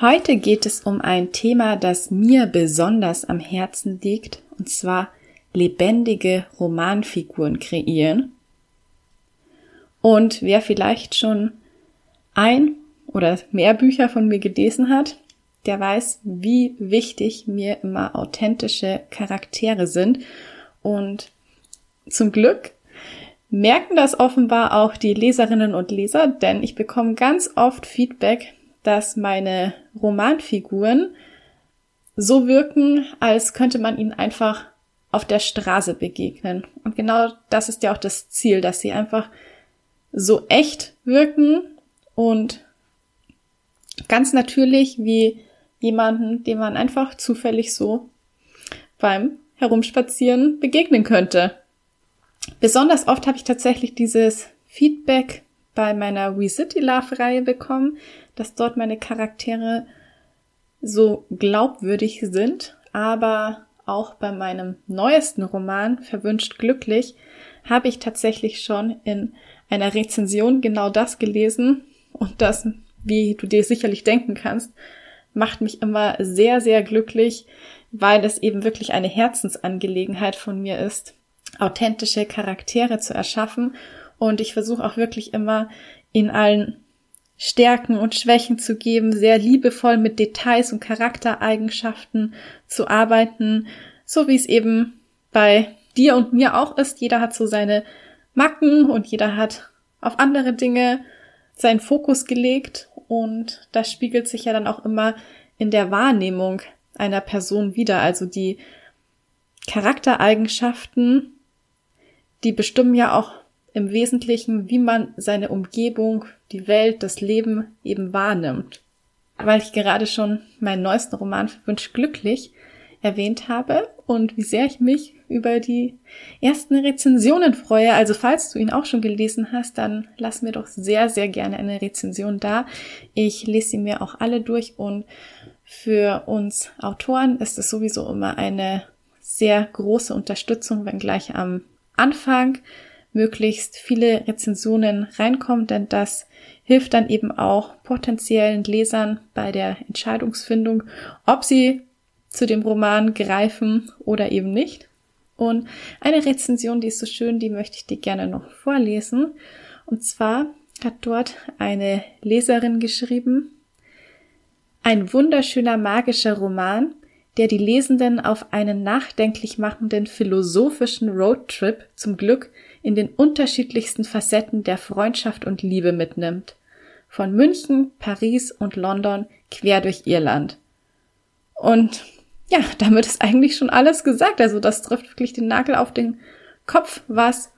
Heute geht es um ein Thema, das mir besonders am Herzen liegt, und zwar lebendige Romanfiguren kreieren. Und wer vielleicht schon ein oder mehr Bücher von mir gelesen hat, der weiß, wie wichtig mir immer authentische Charaktere sind. Und zum Glück merken das offenbar auch die Leserinnen und Leser, denn ich bekomme ganz oft Feedback, dass meine Romanfiguren so wirken, als könnte man ihnen einfach auf der Straße begegnen. Und genau das ist ja auch das Ziel, dass sie einfach so echt wirken und ganz natürlich wie jemanden, dem man einfach zufällig so beim Herumspazieren begegnen könnte. Besonders oft habe ich tatsächlich dieses Feedback bei meiner We City Love Reihe bekommen, dass dort meine Charaktere so glaubwürdig sind, aber auch bei meinem neuesten Roman Verwünscht glücklich habe ich tatsächlich schon in einer Rezension genau das gelesen. Und das, wie du dir sicherlich denken kannst, macht mich immer sehr, sehr glücklich, weil es eben wirklich eine Herzensangelegenheit von mir ist, authentische Charaktere zu erschaffen. Und ich versuche auch wirklich immer in allen Stärken und Schwächen zu geben, sehr liebevoll mit Details und Charaktereigenschaften zu arbeiten, so wie es eben bei dir und mir auch ist. Jeder hat so seine Macken und jeder hat auf andere Dinge seinen Fokus gelegt und das spiegelt sich ja dann auch immer in der Wahrnehmung einer Person wieder. Also die Charaktereigenschaften, die bestimmen ja auch im Wesentlichen, wie man seine Umgebung, die Welt, das Leben eben wahrnimmt. Weil ich gerade schon meinen neuesten Roman Wünsch glücklich erwähnt habe und wie sehr ich mich über die ersten Rezensionen freue. Also falls du ihn auch schon gelesen hast, dann lass mir doch sehr, sehr gerne eine Rezension da. Ich lese sie mir auch alle durch und für uns Autoren ist es sowieso immer eine sehr große Unterstützung, wenn gleich am Anfang möglichst viele Rezensionen reinkommen, denn das hilft dann eben auch potenziellen Lesern bei der Entscheidungsfindung, ob sie zu dem Roman greifen oder eben nicht. Und eine Rezension, die ist so schön, die möchte ich dir gerne noch vorlesen. Und zwar hat dort eine Leserin geschrieben, ein wunderschöner magischer Roman, der die Lesenden auf einen nachdenklich machenden philosophischen Roadtrip zum Glück in den unterschiedlichsten Facetten der Freundschaft und Liebe mitnimmt. Von München, Paris und London quer durch Irland. Und ja, damit ist eigentlich schon alles gesagt. Also das trifft wirklich den Nagel auf den Kopf, was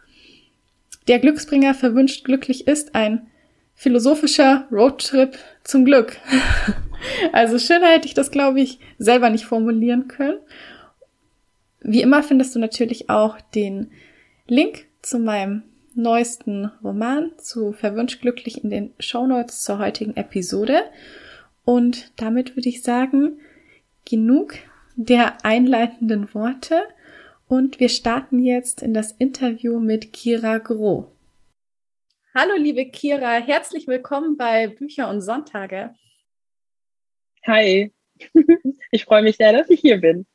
der Glücksbringer verwünscht glücklich ist. Ein philosophischer Roadtrip zum Glück. also schöner hätte ich das, glaube ich, selber nicht formulieren können. Wie immer findest du natürlich auch den Link zu meinem neuesten Roman, zu Verwünscht glücklich in den Shownotes zur heutigen Episode. Und damit würde ich sagen, genug der einleitenden Worte und wir starten jetzt in das Interview mit Kira Groh. Hallo, liebe Kira, herzlich willkommen bei Bücher und Sonntage. Hi, ich freue mich sehr, dass ich hier bin.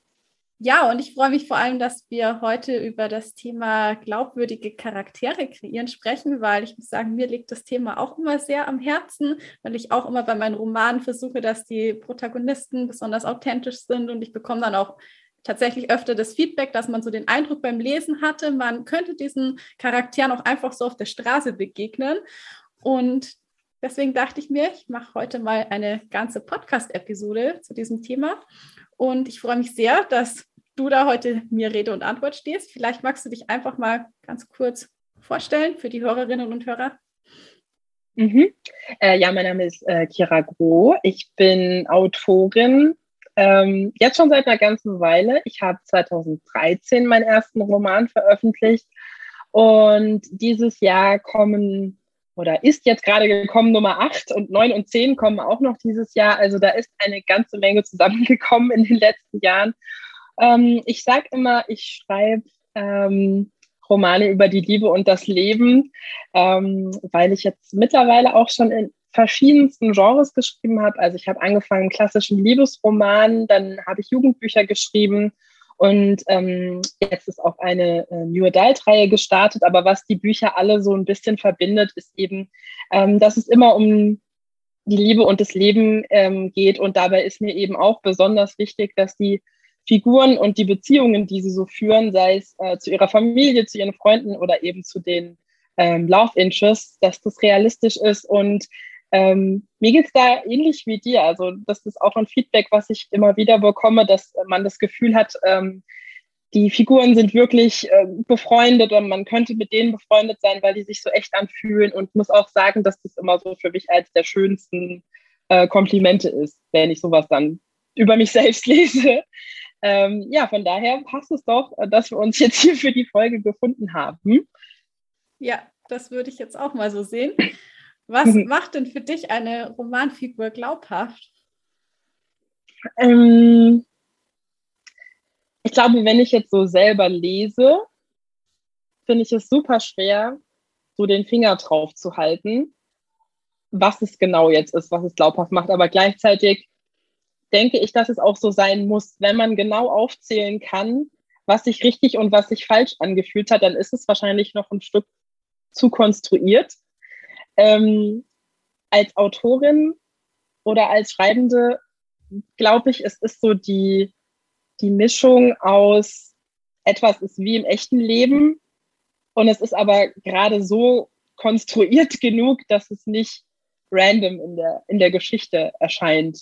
Ja, und ich freue mich vor allem, dass wir heute über das Thema glaubwürdige Charaktere kreieren sprechen, weil ich muss sagen, mir liegt das Thema auch immer sehr am Herzen, weil ich auch immer bei meinen Romanen versuche, dass die Protagonisten besonders authentisch sind und ich bekomme dann auch tatsächlich öfter das Feedback, dass man so den Eindruck beim Lesen hatte, man könnte diesen Charakteren auch einfach so auf der Straße begegnen. Und deswegen dachte ich mir, ich mache heute mal eine ganze Podcast-Episode zu diesem Thema und ich freue mich sehr, dass du da heute mir Rede und Antwort stehst. Vielleicht magst du dich einfach mal ganz kurz vorstellen für die Hörerinnen und Hörer. Mhm. Äh, ja, mein Name ist äh, Kira Groh. Ich bin Autorin, ähm, jetzt schon seit einer ganzen Weile. Ich habe 2013 meinen ersten Roman veröffentlicht und dieses Jahr kommen oder ist jetzt gerade gekommen Nummer 8 und 9 und 10 kommen auch noch dieses Jahr. Also da ist eine ganze Menge zusammengekommen in den letzten Jahren. Ähm, ich sage immer, ich schreibe ähm, Romane über die Liebe und das Leben, ähm, weil ich jetzt mittlerweile auch schon in verschiedensten Genres geschrieben habe. Also ich habe angefangen klassischen Liebesroman, dann habe ich Jugendbücher geschrieben und ähm, jetzt ist auch eine äh, New Adult-Reihe gestartet. Aber was die Bücher alle so ein bisschen verbindet, ist eben, ähm, dass es immer um die Liebe und das Leben ähm, geht. Und dabei ist mir eben auch besonders wichtig, dass die Figuren und die Beziehungen, die sie so führen, sei es äh, zu ihrer Familie, zu ihren Freunden oder eben zu den ähm, Love Interests, dass das realistisch ist. Und ähm, mir geht's da ähnlich wie dir. Also das ist auch ein Feedback, was ich immer wieder bekomme, dass man das Gefühl hat, ähm, die Figuren sind wirklich äh, befreundet und man könnte mit denen befreundet sein, weil die sich so echt anfühlen und muss auch sagen, dass das immer so für mich als der schönsten äh, Komplimente ist, wenn ich sowas dann über mich selbst lese. Ähm, ja, von daher passt es doch, äh, dass wir uns jetzt hier für die Folge gefunden haben. Ja, das würde ich jetzt auch mal so sehen. Was mhm. macht denn für dich eine Romanfigur glaubhaft? Ähm, ich glaube, wenn ich jetzt so selber lese, finde ich es super schwer, so den Finger drauf zu halten, was es genau jetzt ist, was es glaubhaft macht. Aber gleichzeitig denke ich, dass es auch so sein muss. Wenn man genau aufzählen kann, was sich richtig und was sich falsch angefühlt hat, dann ist es wahrscheinlich noch ein Stück zu konstruiert. Ähm, als Autorin oder als Schreibende glaube ich, es ist so die, die Mischung aus etwas ist wie im echten Leben und es ist aber gerade so konstruiert genug, dass es nicht random in der, in der Geschichte erscheint.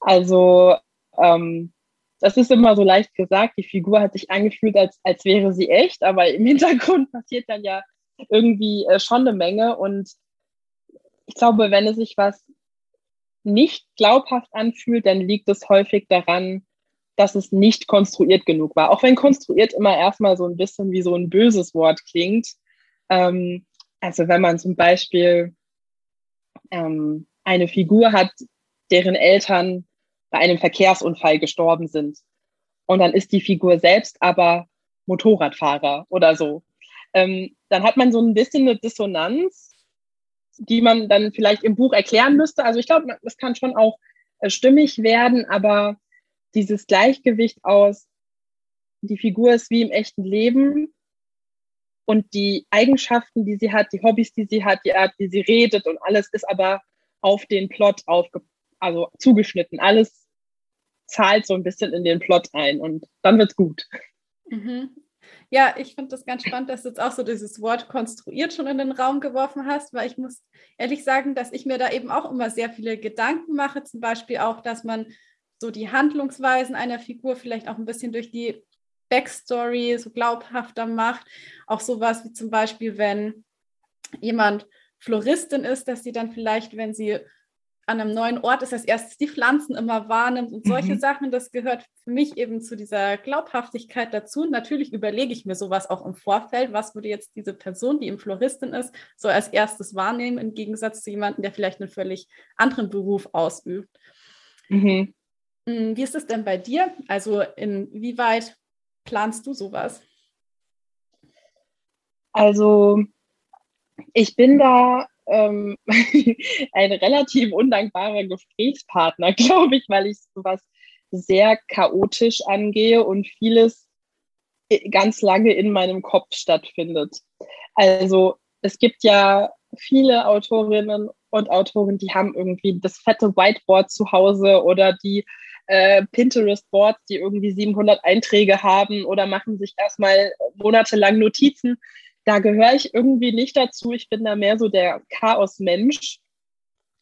Also ähm, das ist immer so leicht gesagt, die Figur hat sich angefühlt, als, als wäre sie echt, aber im Hintergrund passiert dann ja irgendwie äh, schon eine Menge. Und ich glaube, wenn es sich was nicht glaubhaft anfühlt, dann liegt es häufig daran, dass es nicht konstruiert genug war. Auch wenn konstruiert immer erstmal so ein bisschen wie so ein böses Wort klingt. Ähm, also wenn man zum Beispiel ähm, eine Figur hat, deren Eltern bei einem Verkehrsunfall gestorben sind. Und dann ist die Figur selbst aber Motorradfahrer oder so. Ähm, dann hat man so ein bisschen eine Dissonanz, die man dann vielleicht im Buch erklären müsste. Also ich glaube, das kann schon auch äh, stimmig werden, aber dieses Gleichgewicht aus, die Figur ist wie im echten Leben und die Eigenschaften, die sie hat, die Hobbys, die sie hat, die Art, wie sie redet und alles ist aber auf den Plot aufge also zugeschnitten. Alles zahlt so ein bisschen in den Plot ein und dann wird's gut. Mhm. Ja, ich finde das ganz spannend, dass du jetzt auch so dieses Wort konstruiert schon in den Raum geworfen hast, weil ich muss ehrlich sagen, dass ich mir da eben auch immer sehr viele Gedanken mache, zum Beispiel auch, dass man so die Handlungsweisen einer Figur vielleicht auch ein bisschen durch die Backstory so glaubhafter macht. Auch sowas wie zum Beispiel, wenn jemand Floristin ist, dass sie dann vielleicht, wenn sie an einem neuen Ort ist, als erstes die Pflanzen immer wahrnimmt und solche mhm. Sachen, das gehört für mich eben zu dieser Glaubhaftigkeit dazu. Natürlich überlege ich mir sowas auch im Vorfeld, was würde jetzt diese Person, die im Floristin ist, so als erstes wahrnehmen, im Gegensatz zu jemandem, der vielleicht einen völlig anderen Beruf ausübt. Mhm. Hm, wie ist es denn bei dir? Also inwieweit planst du sowas? Also ich bin da ähm, ein relativ undankbarer Gesprächspartner, glaube ich, weil ich sowas sehr chaotisch angehe und vieles ganz lange in meinem Kopf stattfindet. Also es gibt ja viele Autorinnen und Autoren, die haben irgendwie das fette Whiteboard zu Hause oder die äh, Pinterest-Boards, die irgendwie 700 Einträge haben oder machen sich erstmal monatelang Notizen da gehöre ich irgendwie nicht dazu. Ich bin da mehr so der Chaos-Mensch,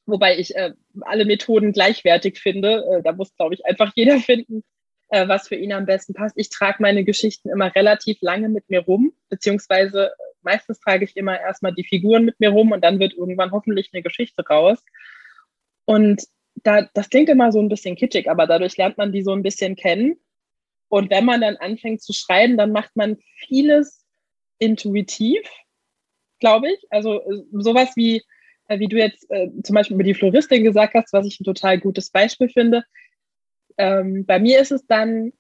wobei ich äh, alle Methoden gleichwertig finde. Äh, da muss, glaube ich, einfach jeder finden, äh, was für ihn am besten passt. Ich trage meine Geschichten immer relativ lange mit mir rum, beziehungsweise meistens trage ich immer erstmal die Figuren mit mir rum und dann wird irgendwann hoffentlich eine Geschichte raus. Und da, das klingt immer so ein bisschen kitschig, aber dadurch lernt man die so ein bisschen kennen. Und wenn man dann anfängt zu schreiben, dann macht man vieles intuitiv, glaube ich. Also äh, sowas wie, äh, wie du jetzt äh, zum Beispiel über die Floristin gesagt hast, was ich ein total gutes Beispiel finde. Ähm, bei mir ist es dann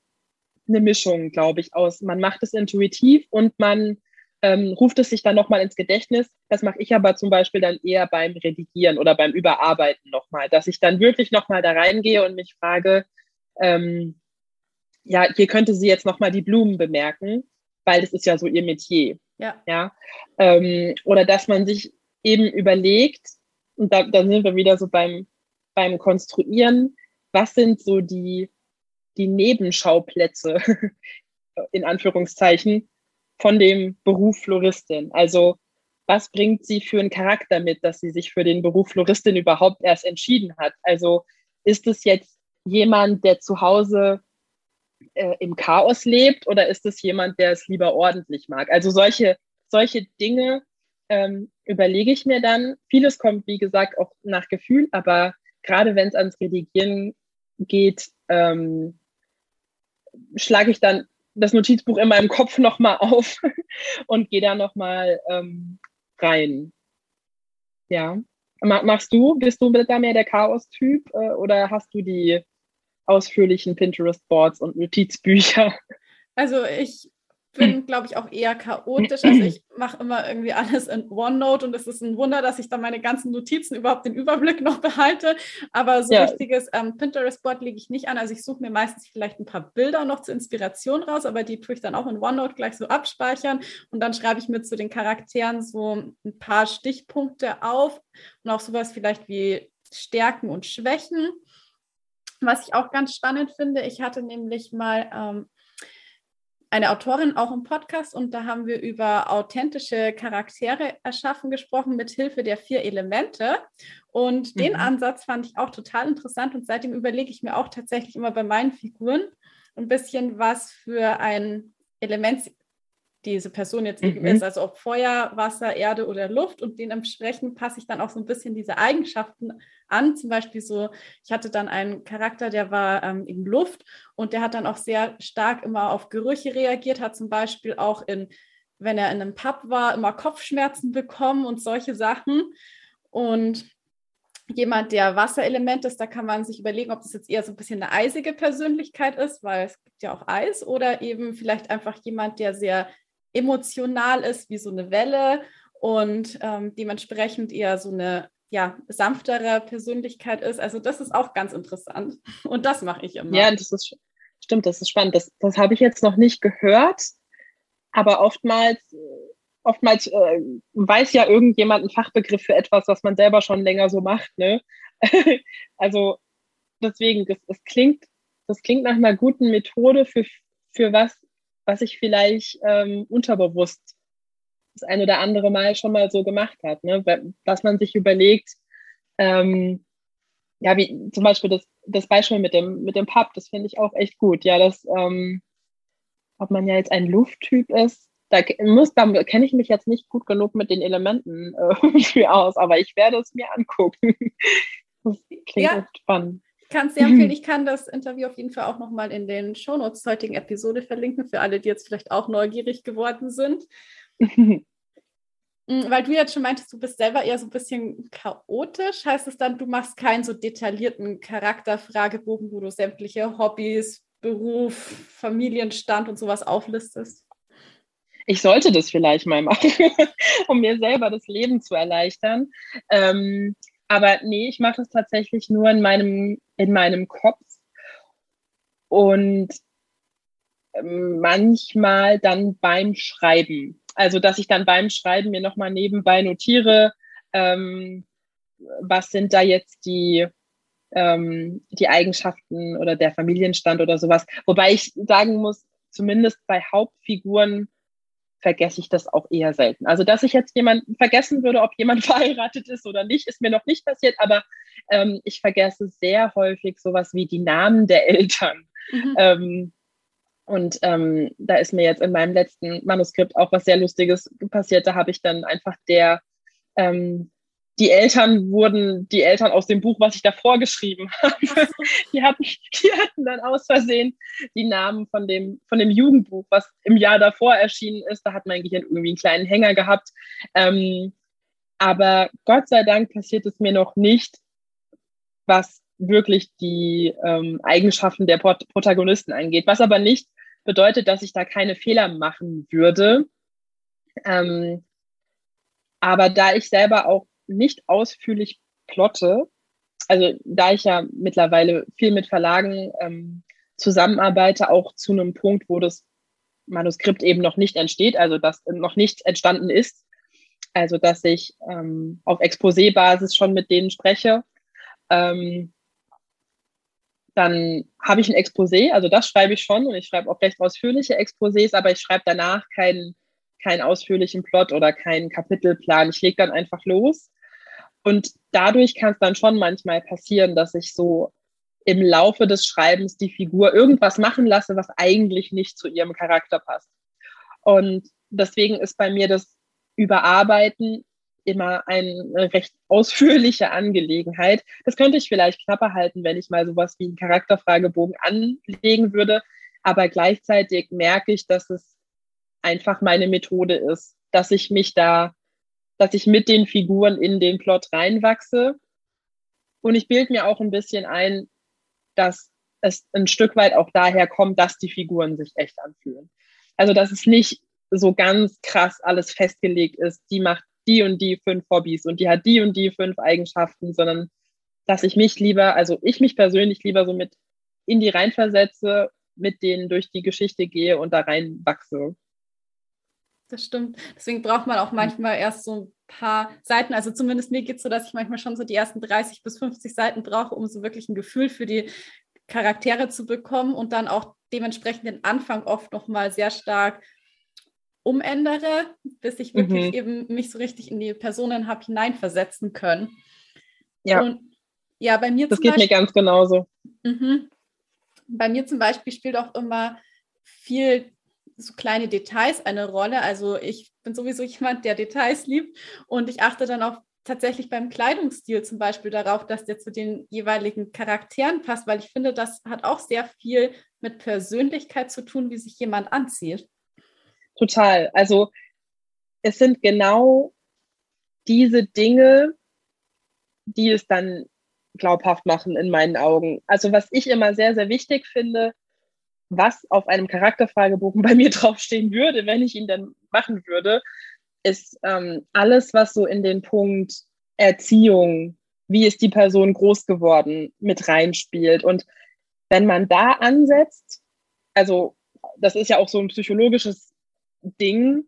eine Mischung, glaube ich, aus. Man macht es intuitiv und man ähm, ruft es sich dann nochmal ins Gedächtnis. Das mache ich aber zum Beispiel dann eher beim Redigieren oder beim Überarbeiten nochmal, dass ich dann wirklich nochmal da reingehe und mich frage, ähm, ja, hier könnte sie jetzt nochmal die Blumen bemerken, weil das ist ja so ihr Metier. Ja. ja? Ähm, oder dass man sich eben überlegt, und da, da sind wir wieder so beim, beim Konstruieren, was sind so die, die Nebenschauplätze, in Anführungszeichen, von dem Beruf Floristin? Also was bringt sie für einen Charakter mit, dass sie sich für den Beruf Floristin überhaupt erst entschieden hat? Also ist es jetzt jemand, der zu Hause äh, im Chaos lebt oder ist es jemand, der es lieber ordentlich mag? Also solche, solche Dinge ähm, überlege ich mir dann. Vieles kommt, wie gesagt, auch nach Gefühl, aber gerade wenn es ans Redigieren geht, ähm, schlage ich dann das Notizbuch in meinem Kopf nochmal auf und gehe da nochmal ähm, rein. Ja. Machst du, bist du da mehr der Chaos-Typ äh, oder hast du die ausführlichen Pinterest-Boards und Notizbücher? Also ich bin, glaube ich, auch eher chaotisch. Also ich mache immer irgendwie alles in OneNote und es ist ein Wunder, dass ich dann meine ganzen Notizen überhaupt den Überblick noch behalte. Aber so ja. richtiges ähm, Pinterest-Board lege ich nicht an. Also ich suche mir meistens vielleicht ein paar Bilder noch zur Inspiration raus, aber die tue ich dann auch in OneNote gleich so abspeichern und dann schreibe ich mir zu den Charakteren so ein paar Stichpunkte auf und auch sowas vielleicht wie Stärken und Schwächen. Was ich auch ganz spannend finde, ich hatte nämlich mal ähm, eine Autorin auch im Podcast und da haben wir über authentische Charaktere erschaffen gesprochen mit Hilfe der vier Elemente. Und den mhm. Ansatz fand ich auch total interessant und seitdem überlege ich mir auch tatsächlich immer bei meinen Figuren ein bisschen, was für ein Element diese Person jetzt eben mhm. ist, also ob Feuer, Wasser, Erde oder Luft und dementsprechend passe ich dann auch so ein bisschen diese Eigenschaften an. Zum Beispiel so, ich hatte dann einen Charakter, der war ähm, in Luft und der hat dann auch sehr stark immer auf Gerüche reagiert, hat zum Beispiel auch in, wenn er in einem Pub war, immer Kopfschmerzen bekommen und solche Sachen. Und jemand, der Wasserelement ist, da kann man sich überlegen, ob das jetzt eher so ein bisschen eine eisige Persönlichkeit ist, weil es gibt ja auch Eis, oder eben vielleicht einfach jemand, der sehr emotional ist wie so eine Welle und ähm, dementsprechend eher so eine ja, sanftere Persönlichkeit ist. Also das ist auch ganz interessant und das mache ich immer. Ja, das ist stimmt, das ist spannend. Das, das habe ich jetzt noch nicht gehört, aber oftmals oftmals äh, weiß ja irgendjemand einen Fachbegriff für etwas, was man selber schon länger so macht. Ne? also deswegen, das, das, klingt, das klingt nach einer guten Methode für, für was was ich vielleicht ähm, unterbewusst das ein oder andere Mal schon mal so gemacht hat, ne? dass man sich überlegt, ähm, ja, wie zum Beispiel das, das Beispiel mit dem, mit dem Pub, das finde ich auch echt gut. Ja, das, ähm, ob man ja jetzt ein Lufttyp ist, da muss, da kenne ich mich jetzt nicht gut genug mit den Elementen äh, aus, aber ich werde es mir angucken. Das klingt ja. spannend kann es sehr empfehlen. Ich kann das Interview auf jeden Fall auch nochmal in den Shownotes zur heutigen Episode verlinken, für alle, die jetzt vielleicht auch neugierig geworden sind. Mm, weil du jetzt schon meintest, du bist selber eher so ein bisschen chaotisch. Heißt es dann, du machst keinen so detaillierten Charakterfragebogen, wo du sämtliche Hobbys, Beruf, Familienstand und sowas auflistest? Ich sollte das vielleicht mal machen, um mir selber das Leben zu erleichtern. Ähm, aber nee, ich mache es tatsächlich nur in meinem, in meinem Kopf. Und ähm, manchmal dann beim Schreiben. Also, dass ich dann beim Schreiben mir nochmal nebenbei notiere, ähm, was sind da jetzt die, ähm, die Eigenschaften oder der Familienstand oder sowas. Wobei ich sagen muss, zumindest bei Hauptfiguren vergesse ich das auch eher selten. Also, dass ich jetzt jemanden vergessen würde, ob jemand verheiratet ist oder nicht, ist mir noch nicht passiert, aber ähm, ich vergesse sehr häufig sowas wie die Namen der Eltern. Mhm. Ähm, Und ähm, da ist mir jetzt in meinem letzten Manuskript auch was sehr Lustiges passiert. Da habe ich dann einfach der ähm, die Eltern wurden die Eltern aus dem Buch, was ich davor geschrieben habe. Die hatten, die hatten dann aus Versehen die Namen von dem, von dem Jugendbuch, was im Jahr davor erschienen ist. Da hat mein Gehirn irgendwie einen kleinen Hänger gehabt. Ähm, aber Gott sei Dank passiert es mir noch nicht, was wirklich die ähm, Eigenschaften der Prot Protagonisten angeht. Was aber nicht bedeutet, dass ich da keine Fehler machen würde. Ähm, aber da ich selber auch nicht ausführlich plotte, also da ich ja mittlerweile viel mit Verlagen ähm, zusammenarbeite, auch zu einem Punkt, wo das Manuskript eben noch nicht entsteht, also dass noch nicht entstanden ist. Also dass ich ähm, auf Exposé-Basis schon mit denen spreche. Ähm, dann habe ich ein Exposé, also das schreibe ich schon und ich schreibe auch recht ausführliche Exposés, aber ich schreibe danach keinen, keinen ausführlichen Plot oder keinen Kapitelplan. Ich lege dann einfach los und dadurch kann es dann schon manchmal passieren, dass ich so im Laufe des Schreibens die Figur irgendwas machen lasse, was eigentlich nicht zu ihrem Charakter passt. Und deswegen ist bei mir das Überarbeiten immer eine recht ausführliche Angelegenheit. Das könnte ich vielleicht knapper halten, wenn ich mal sowas wie einen Charakterfragebogen anlegen würde. Aber gleichzeitig merke ich, dass es einfach meine Methode ist, dass ich mich da dass ich mit den Figuren in den Plot reinwachse. Und ich bilde mir auch ein bisschen ein, dass es ein Stück weit auch daher kommt, dass die Figuren sich echt anfühlen. Also, dass es nicht so ganz krass alles festgelegt ist, die macht die und die fünf Hobbys und die hat die und die fünf Eigenschaften, sondern dass ich mich lieber, also ich mich persönlich lieber so mit in die reinversetze, mit denen durch die Geschichte gehe und da reinwachse das stimmt. Deswegen braucht man auch mhm. manchmal erst so ein paar Seiten. Also zumindest mir geht es so, dass ich manchmal schon so die ersten 30 bis 50 Seiten brauche, um so wirklich ein Gefühl für die Charaktere zu bekommen und dann auch dementsprechend den Anfang oft nochmal sehr stark umändere, bis ich wirklich mhm. eben mich so richtig in die Personen habe hineinversetzen können. Ja. Und ja, bei mir Das geht Beispiel, mir ganz genauso. Mhm. Bei mir zum Beispiel spielt auch immer viel so kleine Details eine Rolle. Also ich bin sowieso jemand, der Details liebt und ich achte dann auch tatsächlich beim Kleidungsstil zum Beispiel darauf, dass der zu den jeweiligen Charakteren passt, weil ich finde, das hat auch sehr viel mit Persönlichkeit zu tun, wie sich jemand anzieht. Total. Also es sind genau diese Dinge, die es dann glaubhaft machen in meinen Augen. Also was ich immer sehr, sehr wichtig finde, was auf einem Charakterfragebogen bei mir draufstehen würde, wenn ich ihn dann machen würde, ist ähm, alles, was so in den Punkt Erziehung, wie ist die Person groß geworden, mit reinspielt. Und wenn man da ansetzt, also das ist ja auch so ein psychologisches Ding,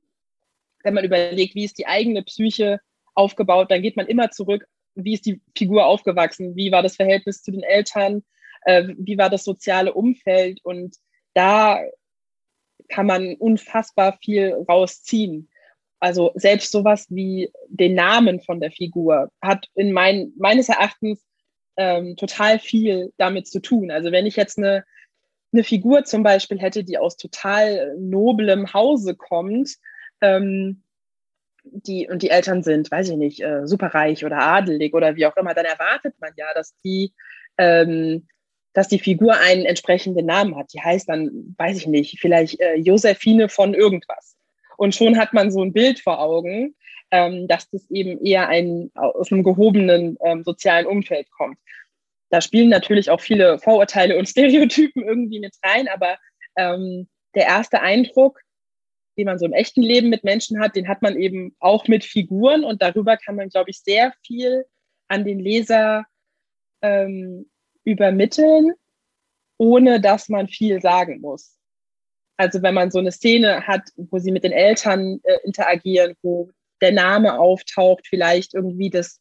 wenn man überlegt, wie ist die eigene Psyche aufgebaut, dann geht man immer zurück, wie ist die Figur aufgewachsen, wie war das Verhältnis zu den Eltern, äh, wie war das soziale Umfeld und da kann man unfassbar viel rausziehen. Also selbst sowas wie den Namen von der Figur hat in mein, meines Erachtens ähm, total viel damit zu tun. Also wenn ich jetzt eine, eine Figur zum Beispiel hätte, die aus total noblem Hause kommt, ähm, die, und die Eltern sind, weiß ich nicht, äh, superreich oder adelig oder wie auch immer, dann erwartet man ja, dass die ähm, dass die Figur einen entsprechenden Namen hat. Die heißt dann, weiß ich nicht, vielleicht äh, Josephine von irgendwas. Und schon hat man so ein Bild vor Augen, ähm, dass das eben eher ein, aus einem gehobenen ähm, sozialen Umfeld kommt. Da spielen natürlich auch viele Vorurteile und Stereotypen irgendwie mit rein, aber ähm, der erste Eindruck, den man so im echten Leben mit Menschen hat, den hat man eben auch mit Figuren und darüber kann man, glaube ich, sehr viel an den Leser ähm, übermitteln, ohne dass man viel sagen muss. Also wenn man so eine Szene hat, wo sie mit den Eltern äh, interagieren, wo der Name auftaucht, vielleicht irgendwie das,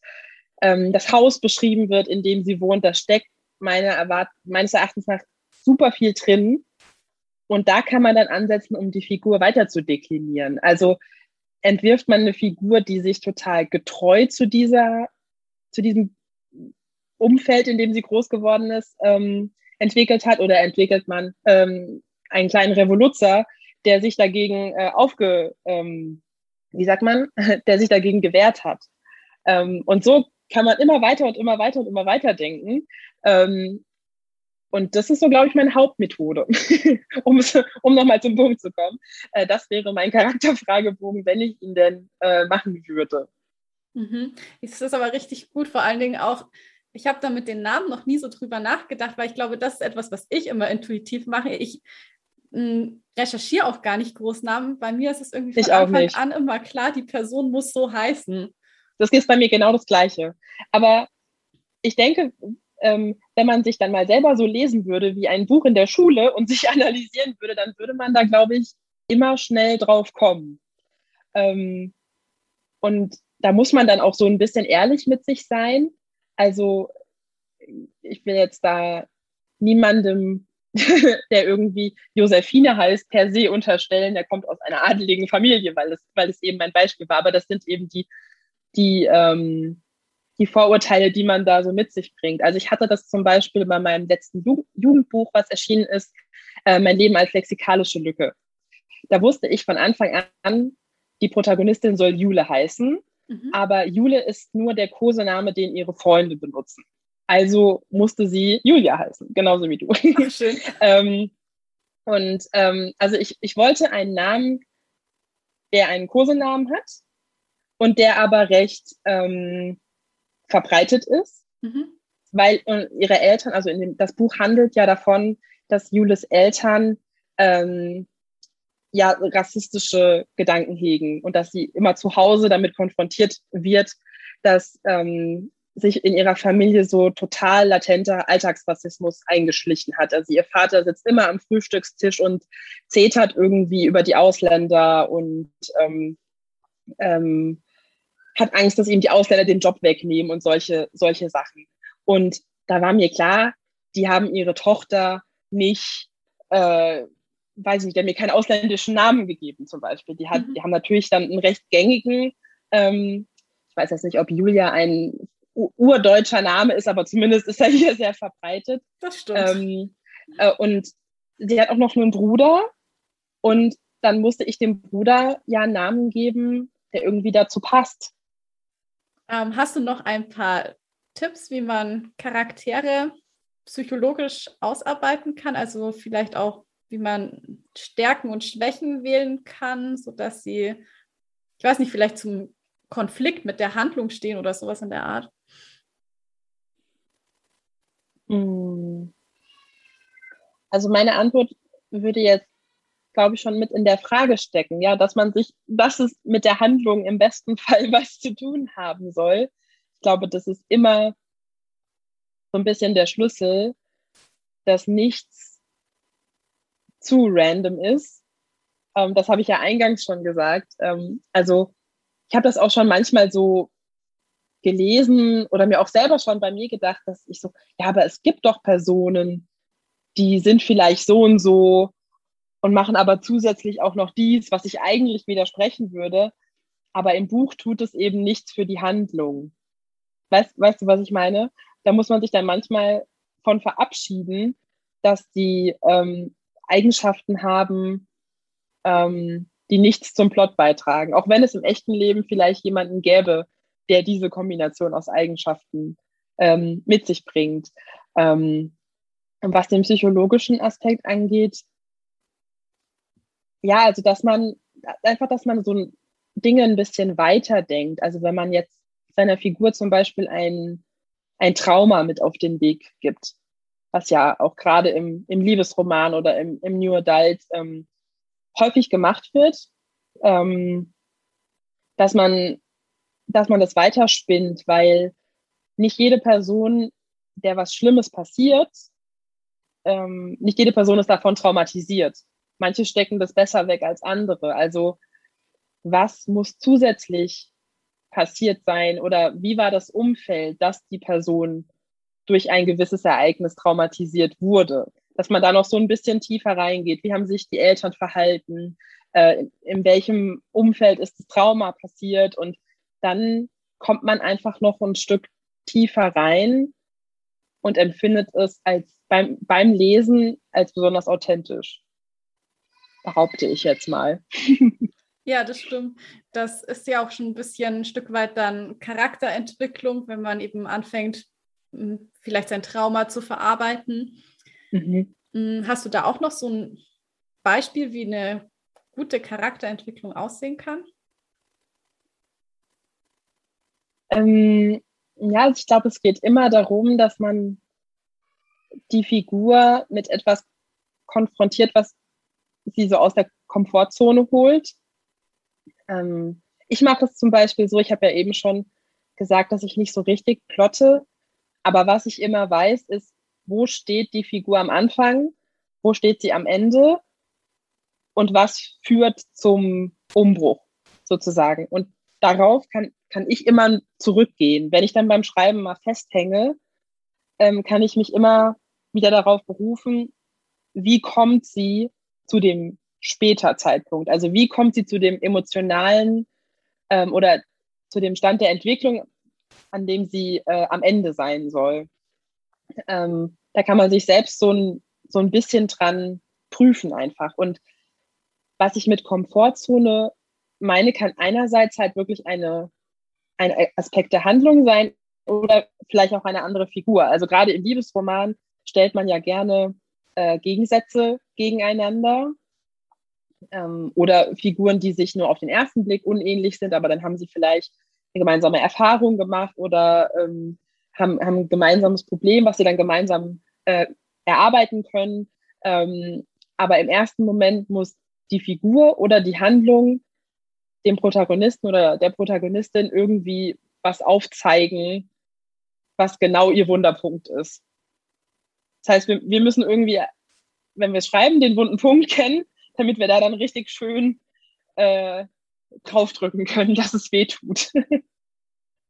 ähm, das Haus beschrieben wird, in dem sie wohnt, da steckt meine Erwart meines Erachtens nach super viel drin. Und da kann man dann ansetzen, um die Figur weiter zu deklinieren. Also entwirft man eine Figur, die sich total getreu zu dieser, zu diesem Umfeld, in dem sie groß geworden ist, ähm, entwickelt hat oder entwickelt man ähm, einen kleinen Revoluzer, der sich dagegen äh, aufge, ähm, wie sagt man, der sich dagegen gewehrt hat. Ähm, und so kann man immer weiter und immer weiter und immer weiter denken. Ähm, und das ist so, glaube ich, meine Hauptmethode, um, um nochmal zum Punkt zu kommen. Äh, das wäre mein Charakterfragebogen, wenn ich ihn denn äh, machen würde. Mhm. Das ist aber richtig gut, vor allen Dingen auch, ich habe da mit den Namen noch nie so drüber nachgedacht, weil ich glaube, das ist etwas, was ich immer intuitiv mache. Ich hm, recherchiere auch gar nicht Großnamen. Bei mir ist es irgendwie von Anfang an immer klar, die Person muss so heißen. Das ist bei mir genau das Gleiche. Aber ich denke, ähm, wenn man sich dann mal selber so lesen würde wie ein Buch in der Schule und sich analysieren würde, dann würde man da, glaube ich, immer schnell drauf kommen. Ähm, und da muss man dann auch so ein bisschen ehrlich mit sich sein. Also ich will jetzt da niemandem, der irgendwie Josephine heißt, per se unterstellen, der kommt aus einer adeligen Familie, weil es, weil es eben mein Beispiel war. Aber das sind eben die, die, ähm, die Vorurteile, die man da so mit sich bringt. Also ich hatte das zum Beispiel bei meinem letzten Jugendbuch, was erschienen ist, äh, Mein Leben als lexikalische Lücke. Da wusste ich von Anfang an, die Protagonistin soll Jule heißen, mhm. aber Jule ist nur der Kosename, den ihre Freunde benutzen. Also musste sie Julia heißen, genauso wie du. Ach, schön. ähm, und ähm, also ich, ich wollte einen Namen, der einen Kosenamen hat und der aber recht ähm, verbreitet ist, mhm. weil äh, ihre Eltern, also in dem, das Buch handelt ja davon, dass Jules Eltern ähm, ja rassistische Gedanken hegen und dass sie immer zu Hause damit konfrontiert wird, dass ähm, sich in ihrer Familie so total latenter Alltagsrassismus eingeschlichen hat. Also ihr Vater sitzt immer am Frühstückstisch und zetert irgendwie über die Ausländer und ähm, ähm, hat Angst, dass ihm die Ausländer den Job wegnehmen und solche, solche Sachen. Und da war mir klar, die haben ihre Tochter nicht, äh, weiß ich nicht, der mir keinen ausländischen Namen gegeben zum Beispiel. Die, hat, mhm. die haben natürlich dann einen recht gängigen, ähm, ich weiß jetzt nicht, ob Julia ein urdeutscher Name ist, aber zumindest ist er hier sehr verbreitet. Das stimmt. Ähm, äh, und sie hat auch noch einen Bruder und dann musste ich dem Bruder ja einen Namen geben, der irgendwie dazu passt. Ähm, hast du noch ein paar Tipps, wie man Charaktere psychologisch ausarbeiten kann? Also vielleicht auch, wie man Stärken und Schwächen wählen kann, sodass sie, ich weiß nicht, vielleicht zum Konflikt mit der Handlung stehen oder sowas in der Art? Hm. Also meine Antwort würde jetzt glaube ich, schon mit in der Frage stecken, ja, dass man sich, dass es mit der Handlung im besten Fall was zu tun haben soll. Ich glaube, das ist immer so ein bisschen der Schlüssel, dass nichts zu random ist. Ähm, das habe ich ja eingangs schon gesagt. Ähm, also ich habe das auch schon manchmal so gelesen oder mir auch selber schon bei mir gedacht, dass ich so, ja, aber es gibt doch Personen, die sind vielleicht so und so und machen aber zusätzlich auch noch dies, was ich eigentlich widersprechen würde. Aber im Buch tut es eben nichts für die Handlung. Weißt, weißt du, was ich meine? Da muss man sich dann manchmal von verabschieden, dass die ähm, Eigenschaften haben, ähm, die nichts zum Plot beitragen. Auch wenn es im echten Leben vielleicht jemanden gäbe, der diese Kombination aus Eigenschaften ähm, mit sich bringt. Ähm, was den psychologischen Aspekt angeht, ja, also dass man einfach, dass man so Dinge ein bisschen weiter denkt. Also wenn man jetzt seiner Figur zum Beispiel ein, ein Trauma mit auf den Weg gibt, was ja auch gerade im, im Liebesroman oder im, im New Adult ähm, häufig gemacht wird, ähm, dass man, dass man das weiterspinnt, weil nicht jede Person, der was Schlimmes passiert, ähm, nicht jede Person ist davon traumatisiert manche stecken das besser weg als andere. Also was muss zusätzlich passiert sein oder wie war das Umfeld, dass die Person durch ein gewisses Ereignis traumatisiert wurde? Dass man da noch so ein bisschen tiefer reingeht. Wie haben sich die Eltern verhalten? Äh, in welchem Umfeld ist das Trauma passiert? Und dann kommt man einfach noch ein Stück tiefer rein und empfindet es als beim, beim Lesen als besonders authentisch. behaupte ich jetzt mal. Ja, das stimmt. Das ist ja auch schon ein bisschen ein Stück weit dann Charakterentwicklung, wenn man eben anfängt, vielleicht sein Trauma zu verarbeiten. Mhm. Hm, hast du da auch noch so ein Beispiel, wie eine gute Charakterentwicklung aussehen kann? Ähm, ja, also ich glaube, es geht immer darum, dass man die Figur mit etwas konfrontiert, was sie so aus der Komfortzone holt ähm, ich mache es zum Beispiel so, ich habe ja eben schon gesagt, dass ich nicht so richtig plotte, aber was ich immer weiß, ist, wo steht die Figur am Anfang, wo steht sie am Ende und was führt zum Umbruch sozusagen. Und darauf kann, kann ich immer zurückgehen. Wenn ich dann beim Schreiben mal festhänge, ähm, kann ich mich immer wieder darauf berufen, wie kommt sie zu dem später Zeitpunkt? Also wie kommt sie zu dem emotionalen ähm, oder zu dem Stand der Entwicklung, an dem sie äh, am Ende sein soll? Ähm, da kann man sich selbst so ein, so ein bisschen dran prüfen einfach. Und was ich mit Komfortzone meine, kann einerseits halt wirklich eine, ein Aspekt der Handlung sein oder vielleicht auch eine andere Figur. Also gerade im Liebesroman stellt man ja gerne äh, Gegensätze gegeneinander ähm, oder Figuren, die sich nur auf den ersten Blick unähnlich sind, aber dann haben sie vielleicht gemeinsame Erfahrung gemacht oder ähm, haben, haben ein gemeinsames Problem, was sie dann gemeinsam äh, erarbeiten können. Ähm, aber im ersten Moment muss die Figur oder die Handlung dem Protagonisten oder der Protagonistin irgendwie was aufzeigen, was genau ihr Wunderpunkt ist. Das heißt, wir, wir müssen irgendwie, wenn wir schreiben, den wunden Punkt kennen damit wir da dann richtig schön äh, draufdrücken können, dass es weh tut.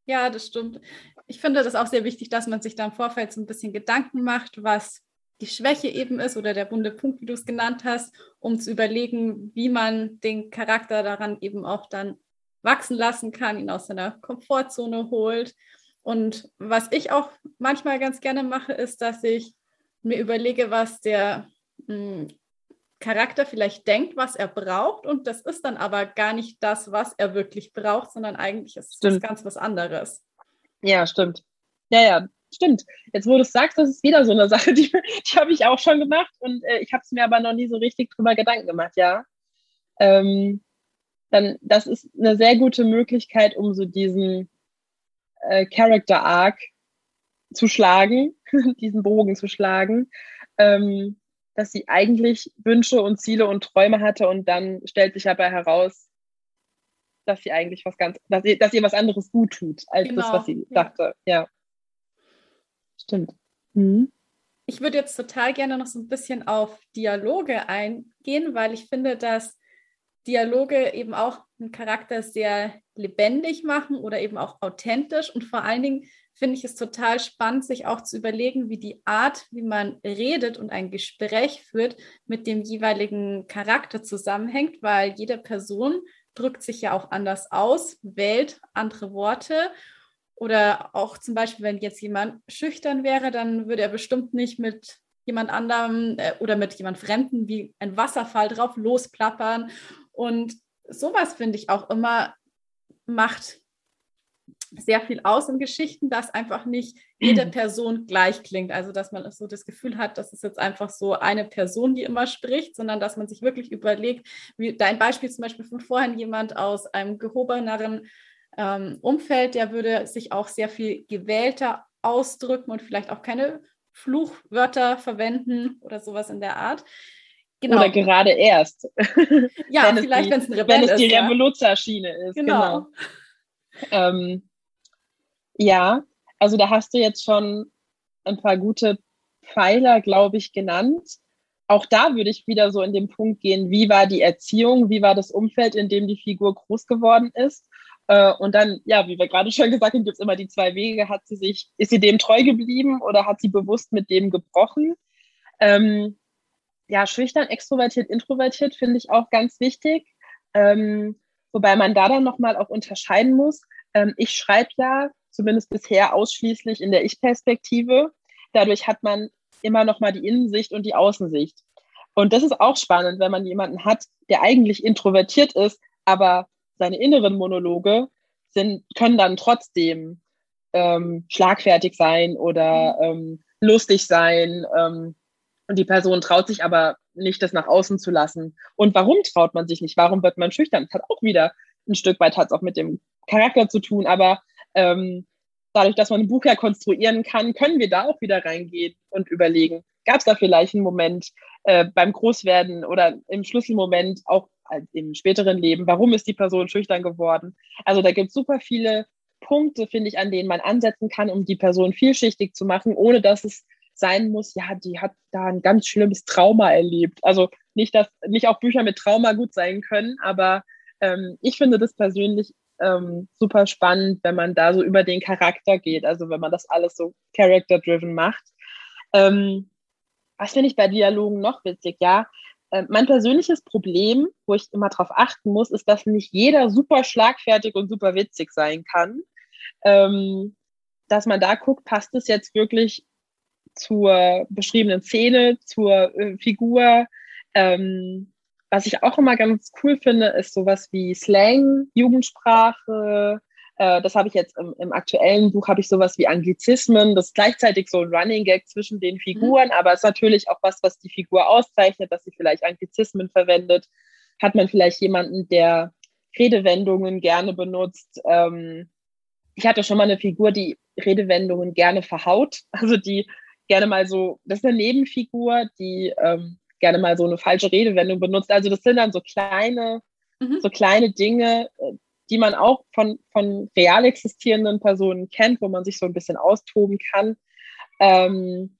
Ja, das stimmt. Ich finde das auch sehr wichtig, dass man sich da im Vorfeld so ein bisschen Gedanken macht, was die Schwäche eben ist oder der bunte Punkt, wie du es genannt hast, um zu überlegen, wie man den Charakter daran eben auch dann wachsen lassen kann, ihn aus seiner Komfortzone holt. Und was ich auch manchmal ganz gerne mache, ist, dass ich mir überlege, was der hm, Charakter vielleicht denkt, was er braucht und das ist dann aber gar nicht das, was er wirklich braucht, sondern eigentlich ist es ganz was anderes. Ja, stimmt. Ja, ja, stimmt. Jetzt, wo du es sagst, das ist wieder so eine Sache, die, die habe ich auch schon gemacht und äh, ich habe es mir aber noch nie so richtig drüber Gedanken gemacht, ja. Ähm, dann, das ist eine sehr gute Möglichkeit, um so diesen äh, Character Arc zu schlagen, diesen Bogen zu schlagen. Ähm, dass sie eigentlich Wünsche und Ziele und Träume hatte und dann stellt sich aber heraus, dass sie eigentlich was ganz, dass ihr, dass ihr was anderes gut tut, als genau. das, was sie ja. dachte. Ja. Stimmt. Mhm. Ich würde jetzt total gerne noch so ein bisschen auf Dialoge eingehen, weil ich finde, dass Dialoge eben auch einen Charakter sehr lebendig machen oder eben auch authentisch und vor allen Dingen finde ich es total spannend, sich auch zu überlegen, wie die Art, wie man redet und ein Gespräch führt, mit dem jeweiligen Charakter zusammenhängt, weil jede Person drückt sich ja auch anders aus, wählt andere Worte. Oder auch zum Beispiel, wenn jetzt jemand schüchtern wäre, dann würde er bestimmt nicht mit jemand anderem äh, oder mit jemand Fremden wie ein Wasserfall drauf losplappern. Und sowas finde ich auch immer macht sehr viel aus in Geschichten, dass einfach nicht jede Person gleich klingt. Also, dass man so das Gefühl hat, das ist jetzt einfach so eine Person, die immer spricht, sondern dass man sich wirklich überlegt, wie dein Beispiel zum Beispiel von vorhin, jemand aus einem gehobeneren ähm, Umfeld, der würde sich auch sehr viel gewählter ausdrücken und vielleicht auch keine Fluchwörter verwenden oder sowas in der Art. Genau. Oder gerade erst. Ja, wenn vielleicht, wenn es ein Rebell ist. Wenn es die ja. Revoluzerschiene ist. Genau. genau. Ähm, ja, also da hast du jetzt schon ein paar gute Pfeiler, glaube ich, genannt. Auch da würde ich wieder so in den Punkt gehen, wie war die Erziehung, wie war das Umfeld, in dem die Figur groß geworden ist. Äh, und dann, ja, wie wir gerade schon gesagt haben, gibt es immer die zwei Wege. Hat sie sich, ist sie dem treu geblieben oder hat sie bewusst mit dem gebrochen? Ähm, ja, schüchtern, extrovertiert, introvertiert finde ich auch ganz wichtig. Ähm, wobei man da dann nochmal auch unterscheiden muss. Ähm, ich schreibe ja zumindest bisher ausschließlich in der Ich-Perspektive. Dadurch hat man immer noch mal die Innensicht und die Außensicht. Und das ist auch spannend, wenn man jemanden hat, der eigentlich introvertiert ist, aber seine inneren Monologe sind, können dann trotzdem ähm, schlagfertig sein oder ähm, lustig sein. Ähm, und die Person traut sich aber nicht, das nach außen zu lassen. Und warum traut man sich nicht? Warum wird man schüchtern? Das hat auch wieder ein Stück weit hat es auch mit dem Charakter zu tun, aber ähm, dadurch, dass man ein Buch ja konstruieren kann, können wir da auch wieder reingehen und überlegen, gab es da vielleicht einen Moment äh, beim Großwerden oder im Schlüsselmoment auch im späteren Leben, warum ist die Person schüchtern geworden? Also da gibt es super viele Punkte, finde ich, an denen man ansetzen kann, um die Person vielschichtig zu machen, ohne dass es sein muss, ja, die hat da ein ganz schlimmes Trauma erlebt. Also nicht, dass nicht auch Bücher mit Trauma gut sein können, aber ähm, ich finde das persönlich ähm, super spannend, wenn man da so über den Charakter geht, also wenn man das alles so character-driven macht. Ähm, was finde ich bei Dialogen noch witzig? Ja, äh, mein persönliches Problem, wo ich immer drauf achten muss, ist, dass nicht jeder super schlagfertig und super witzig sein kann. Ähm, dass man da guckt, passt es jetzt wirklich zur beschriebenen Szene, zur äh, Figur. Ähm, was ich auch immer ganz cool finde, ist sowas wie Slang, Jugendsprache. Äh, das habe ich jetzt im, im, aktuellen Buch, habe ich sowas wie Anglizismen. Das ist gleichzeitig so ein Running Gag zwischen den Figuren, mhm. aber es ist natürlich auch was, was die Figur auszeichnet, dass sie vielleicht Anglizismen verwendet. Hat man vielleicht jemanden, der Redewendungen gerne benutzt. Ähm, ich hatte schon mal eine Figur, die Redewendungen gerne verhaut, also die gerne mal so, das ist eine Nebenfigur, die ähm, gerne mal so eine falsche Redewendung benutzt. Also das sind dann so kleine, mhm. so kleine Dinge, äh, die man auch von, von real existierenden Personen kennt, wo man sich so ein bisschen austoben kann. Ähm,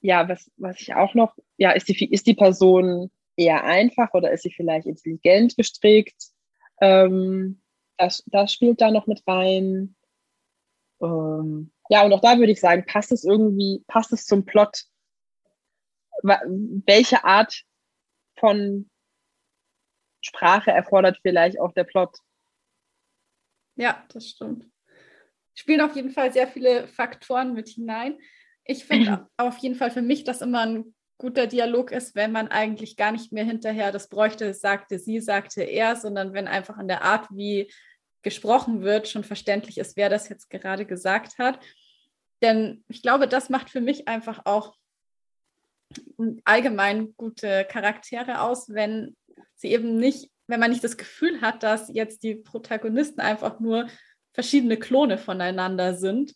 ja, was, was ich auch noch, ja, ist die, ist die Person eher einfach oder ist sie vielleicht intelligent gestrickt? Ähm, das, das spielt da noch mit rein. Ähm, ja, und auch da würde ich sagen, passt es irgendwie, passt es zum Plot? Welche Art von Sprache erfordert vielleicht auch der Plot? Ja, das stimmt. Spielen auf jeden Fall sehr viele Faktoren mit hinein. Ich finde auf jeden Fall für mich, dass immer ein guter Dialog ist, wenn man eigentlich gar nicht mehr hinterher das bräuchte, sagte sie, sagte er, sondern wenn einfach an der Art, wie gesprochen wird, schon verständlich ist, wer das jetzt gerade gesagt hat. Denn ich glaube, das macht für mich einfach auch allgemein gute Charaktere aus, wenn sie eben nicht, wenn man nicht das Gefühl hat, dass jetzt die Protagonisten einfach nur verschiedene Klone voneinander sind,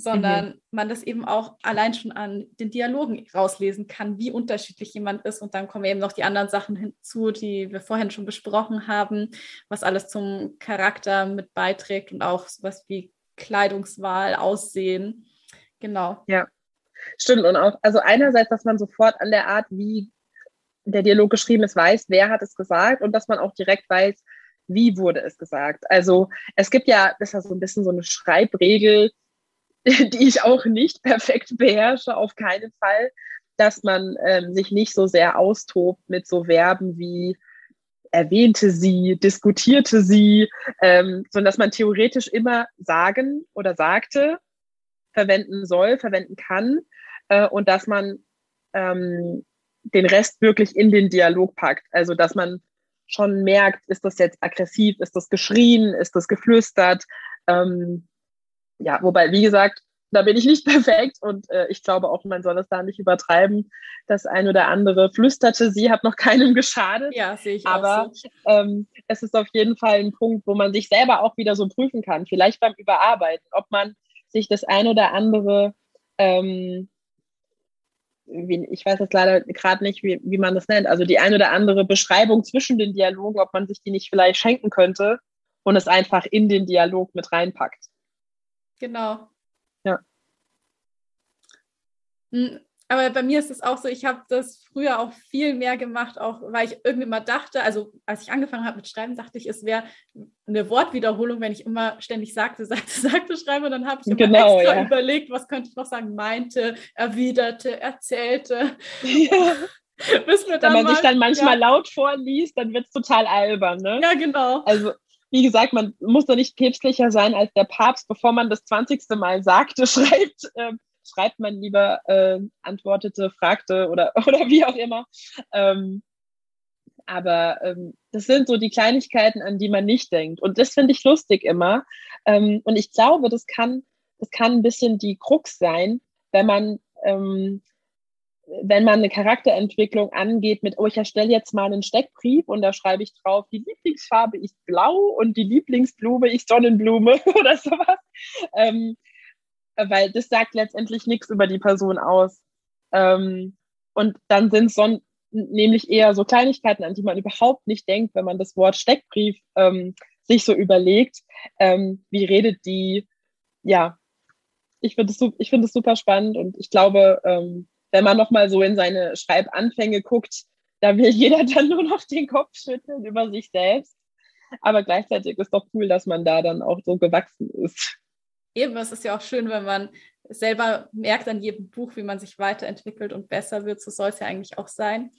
sondern mhm. man das eben auch allein schon an den Dialogen rauslesen kann, wie unterschiedlich jemand ist. Und dann kommen eben noch die anderen Sachen hinzu, die wir vorhin schon besprochen haben, was alles zum Charakter mit beiträgt und auch sowas wie Kleidungswahl, Aussehen. Genau. Ja, stimmt. Und auch, also einerseits, dass man sofort an der Art, wie der Dialog geschrieben ist, weiß, wer hat es gesagt und dass man auch direkt weiß, wie wurde es gesagt. Also es gibt ja, das ist ja so ein bisschen so eine Schreibregel, die ich auch nicht perfekt beherrsche, auf keinen Fall, dass man ähm, sich nicht so sehr austobt mit so Verben wie erwähnte sie, diskutierte sie, ähm, sondern dass man theoretisch immer sagen oder sagte verwenden soll, verwenden kann äh, und dass man ähm, den Rest wirklich in den Dialog packt. Also dass man schon merkt, ist das jetzt aggressiv, ist das geschrien, ist das geflüstert, ähm, ja, wobei, wie gesagt, da bin ich nicht perfekt und äh, ich glaube auch, man soll es da nicht übertreiben. Das ein oder andere flüsterte, sie hat noch keinem geschadet. Ja, sehe ich Aber auch so. ähm, es ist auf jeden Fall ein Punkt, wo man sich selber auch wieder so prüfen kann, vielleicht beim Überarbeiten, ob man sich das ein oder andere, ähm, wie, ich weiß jetzt leider gerade nicht, wie, wie man das nennt, also die ein oder andere Beschreibung zwischen den Dialogen, ob man sich die nicht vielleicht schenken könnte und es einfach in den Dialog mit reinpackt. Genau. Ja. Hm, aber bei mir ist es auch so, ich habe das früher auch viel mehr gemacht, auch weil ich irgendwie mal dachte, also als ich angefangen habe mit Schreiben, dachte ich, es wäre eine Wortwiederholung, wenn ich immer ständig sagte, sagte, sagte, schreibe. Und dann habe ich genau, extra ja. überlegt, was könnte ich noch sagen, meinte, erwiderte, erzählte. Ja. Wenn man mal, sich dann manchmal ja. laut vorliest, dann wird es total albern. Ne? Ja, genau. Also wie gesagt, man muss da nicht päpstlicher sein als der Papst, bevor man das 20. Mal sagte, schreibt, äh, schreibt man lieber, äh, antwortete, fragte oder, oder wie auch immer. Ähm, aber ähm, das sind so die Kleinigkeiten, an die man nicht denkt. Und das finde ich lustig immer. Ähm, und ich glaube, das kann, das kann ein bisschen die Krux sein, wenn man, ähm, wenn man eine Charakterentwicklung angeht mit, oh, ich erstelle jetzt mal einen Steckbrief und da schreibe ich drauf, die Lieblingsfarbe ist blau und die Lieblingsblume ist Sonnenblume oder sowas. Ähm, weil das sagt letztendlich nichts über die Person aus. Ähm, und dann sind son nämlich eher so Kleinigkeiten, an die man überhaupt nicht denkt, wenn man das Wort Steckbrief ähm, sich so überlegt. Ähm, wie redet die? Ja, ich finde es ich finde es super spannend und ich glaube, ähm, wenn man noch mal so in seine Schreibanfänge guckt, da will jeder dann nur noch den Kopf schütteln über sich selbst. Aber gleichzeitig ist doch cool, dass man da dann auch so gewachsen ist. Eben, es ist ja auch schön, wenn man selber merkt an jedem Buch, wie man sich weiterentwickelt und besser wird. So soll es ja eigentlich auch sein.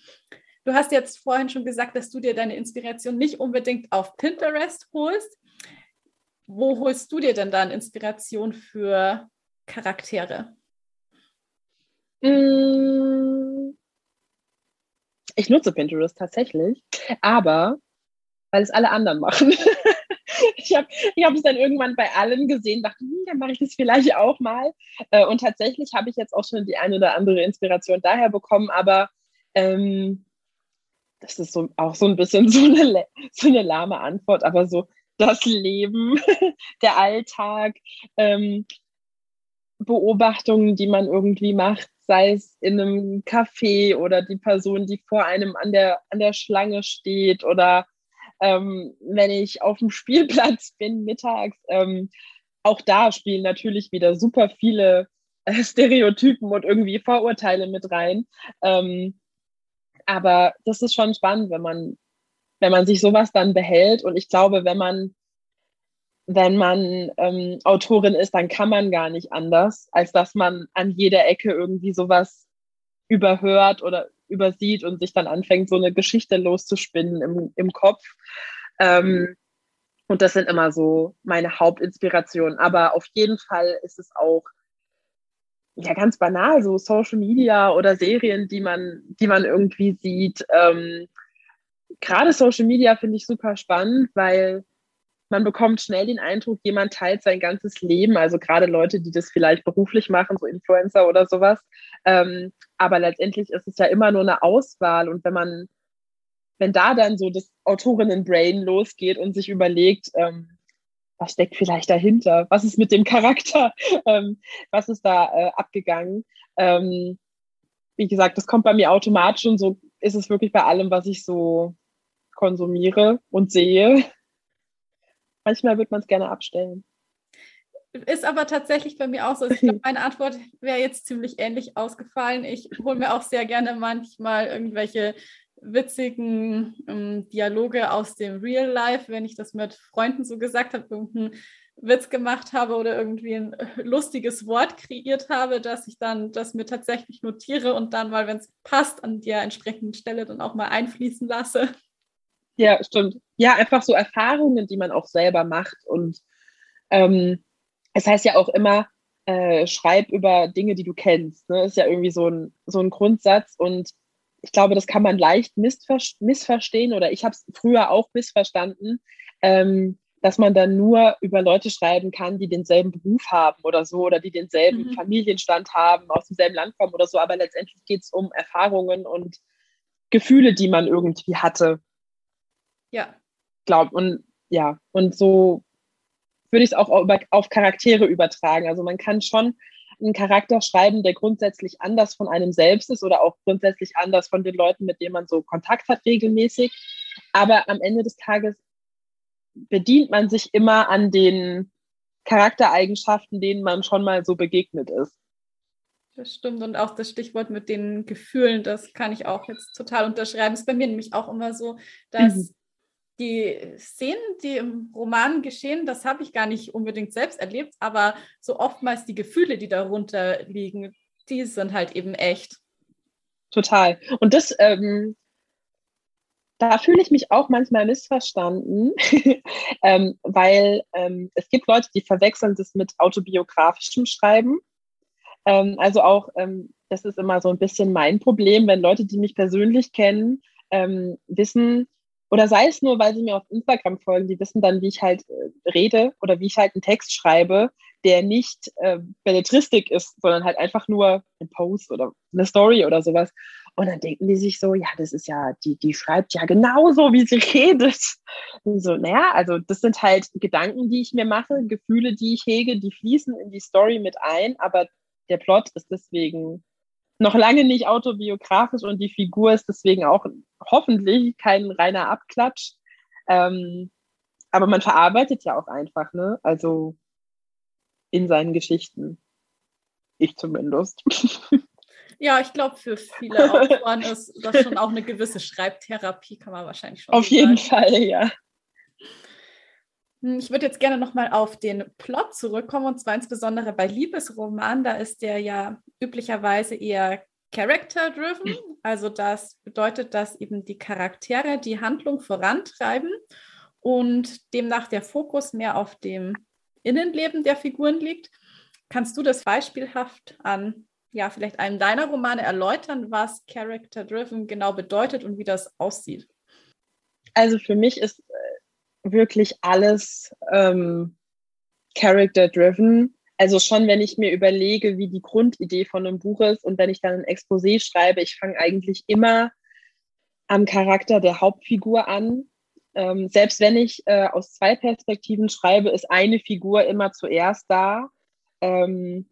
Du hast jetzt vorhin schon gesagt, dass du dir deine Inspiration nicht unbedingt auf Pinterest holst. Wo holst du dir denn dann Inspiration für Charaktere? Mm. Ich nutze Pinterest tatsächlich, aber weil es alle anderen machen. ich habe ich hab es dann irgendwann bei allen gesehen, dachte, hm, dann mache ich das vielleicht auch mal. Äh, und tatsächlich habe ich jetzt auch schon die eine oder andere Inspiration daher bekommen, aber ähm, das ist so, auch so ein bisschen so eine, so eine lahme Antwort, aber so das Leben, der Alltag, ähm, Beobachtungen, die man irgendwie macht, sei es in einem Café oder die Person, die vor einem an der, an der Schlange steht oder ähm, wenn ich auf dem Spielplatz bin mittags. Ähm, auch da spielen natürlich wieder super viele äh, Stereotypen und irgendwie Vorurteile mit rein. Ähm, aber das ist schon spannend, wenn man, wenn man sich sowas dann behält. Und ich glaube, wenn man, wenn man ähm, Autorin ist, dann kann man gar nicht anders, als dass man an jeder Ecke irgendwie sowas überhört oder übersieht und sich dann anfängt, so eine Geschichte loszuspinnen im, im Kopf. Ähm, und das sind immer so meine Hauptinspirationen. Aber auf jeden Fall ist es auch ja ganz banal, so Social Media oder Serien, die man, die man irgendwie sieht. Ähm, Gerade Social Media finde ich super spannend, weil man bekommt schnell den Eindruck, jemand teilt sein ganzes Leben, also gerade Leute, die das vielleicht beruflich machen, so Influencer oder sowas. Ähm, aber letztendlich ist es ja immer nur eine Auswahl und wenn man, wenn da dann so das Autorinnen-Brain losgeht und sich überlegt, ähm, was steckt vielleicht dahinter? Was ist mit dem Charakter? Ähm, was ist da äh, abgegangen? Ähm, wie gesagt, das kommt bei mir automatisch und so ist es wirklich bei allem, was ich so konsumiere und sehe. Manchmal wird man es gerne abstellen. Ist aber tatsächlich bei mir auch so. Ich glaube, meine Antwort wäre jetzt ziemlich ähnlich ausgefallen. Ich hole mir auch sehr gerne manchmal irgendwelche witzigen ähm, Dialoge aus dem Real Life, wenn ich das mit Freunden so gesagt habe, irgendeinen Witz gemacht habe oder irgendwie ein lustiges Wort kreiert habe, dass ich dann das mir tatsächlich notiere und dann mal, wenn es passt, an der entsprechenden Stelle dann auch mal einfließen lasse. Ja, stimmt. Ja, einfach so Erfahrungen, die man auch selber macht. Und ähm, es heißt ja auch immer, äh, schreib über Dinge, die du kennst. Ne? Ist ja irgendwie so ein, so ein Grundsatz. Und ich glaube, das kann man leicht missver missverstehen oder ich habe es früher auch missverstanden, ähm, dass man dann nur über Leute schreiben kann, die denselben Beruf haben oder so oder die denselben mhm. Familienstand haben, aus demselben Land kommen oder so. Aber letztendlich geht es um Erfahrungen und Gefühle, die man irgendwie hatte. Ja. Glaub, und ja, und so würde ich es auch auf Charaktere übertragen. Also man kann schon einen Charakter schreiben, der grundsätzlich anders von einem selbst ist oder auch grundsätzlich anders von den Leuten, mit denen man so Kontakt hat regelmäßig. Aber am Ende des Tages bedient man sich immer an den Charaktereigenschaften, denen man schon mal so begegnet ist. Das stimmt. Und auch das Stichwort mit den Gefühlen, das kann ich auch jetzt total unterschreiben. Ist bei mir nämlich auch immer so, dass mhm die Szenen, die im Roman geschehen, das habe ich gar nicht unbedingt selbst erlebt, aber so oftmals die Gefühle, die darunter liegen, die sind halt eben echt. Total. Und das, ähm, da fühle ich mich auch manchmal missverstanden, ähm, weil ähm, es gibt Leute, die verwechseln das mit autobiografischem Schreiben. Ähm, also auch, ähm, das ist immer so ein bisschen mein Problem, wenn Leute, die mich persönlich kennen, ähm, wissen, oder sei es nur, weil sie mir auf Instagram folgen, die wissen dann, wie ich halt äh, rede oder wie ich halt einen Text schreibe, der nicht äh, Belletristik ist, sondern halt einfach nur ein Post oder eine Story oder sowas. Und dann denken die sich so, ja, das ist ja, die, die schreibt ja genauso, wie sie redet. Und so, naja, also das sind halt Gedanken, die ich mir mache, Gefühle, die ich hege, die fließen in die Story mit ein, aber der Plot ist deswegen noch lange nicht autobiografisch und die Figur ist deswegen auch hoffentlich kein reiner Abklatsch. Ähm, aber man verarbeitet ja auch einfach, ne? Also in seinen Geschichten. Ich zumindest. Ja, ich glaube, für viele Autoren ist das schon auch eine gewisse Schreibtherapie, kann man wahrscheinlich schon Auf jeden Fall, ja. Hm, ich würde jetzt gerne nochmal auf den Plot zurückkommen und zwar insbesondere bei Liebesromanen. Da ist der ja üblicherweise eher character-driven. Also das bedeutet, dass eben die Charaktere die Handlung vorantreiben und demnach der Fokus mehr auf dem Innenleben der Figuren liegt. Kannst du das beispielhaft an ja, vielleicht einem deiner Romane erläutern, was Character-Driven genau bedeutet und wie das aussieht? Also für mich ist wirklich alles ähm, Character-Driven. Also schon, wenn ich mir überlege, wie die Grundidee von einem Buch ist und wenn ich dann ein Exposé schreibe, ich fange eigentlich immer am Charakter der Hauptfigur an. Ähm, selbst wenn ich äh, aus zwei Perspektiven schreibe, ist eine Figur immer zuerst da. Ähm,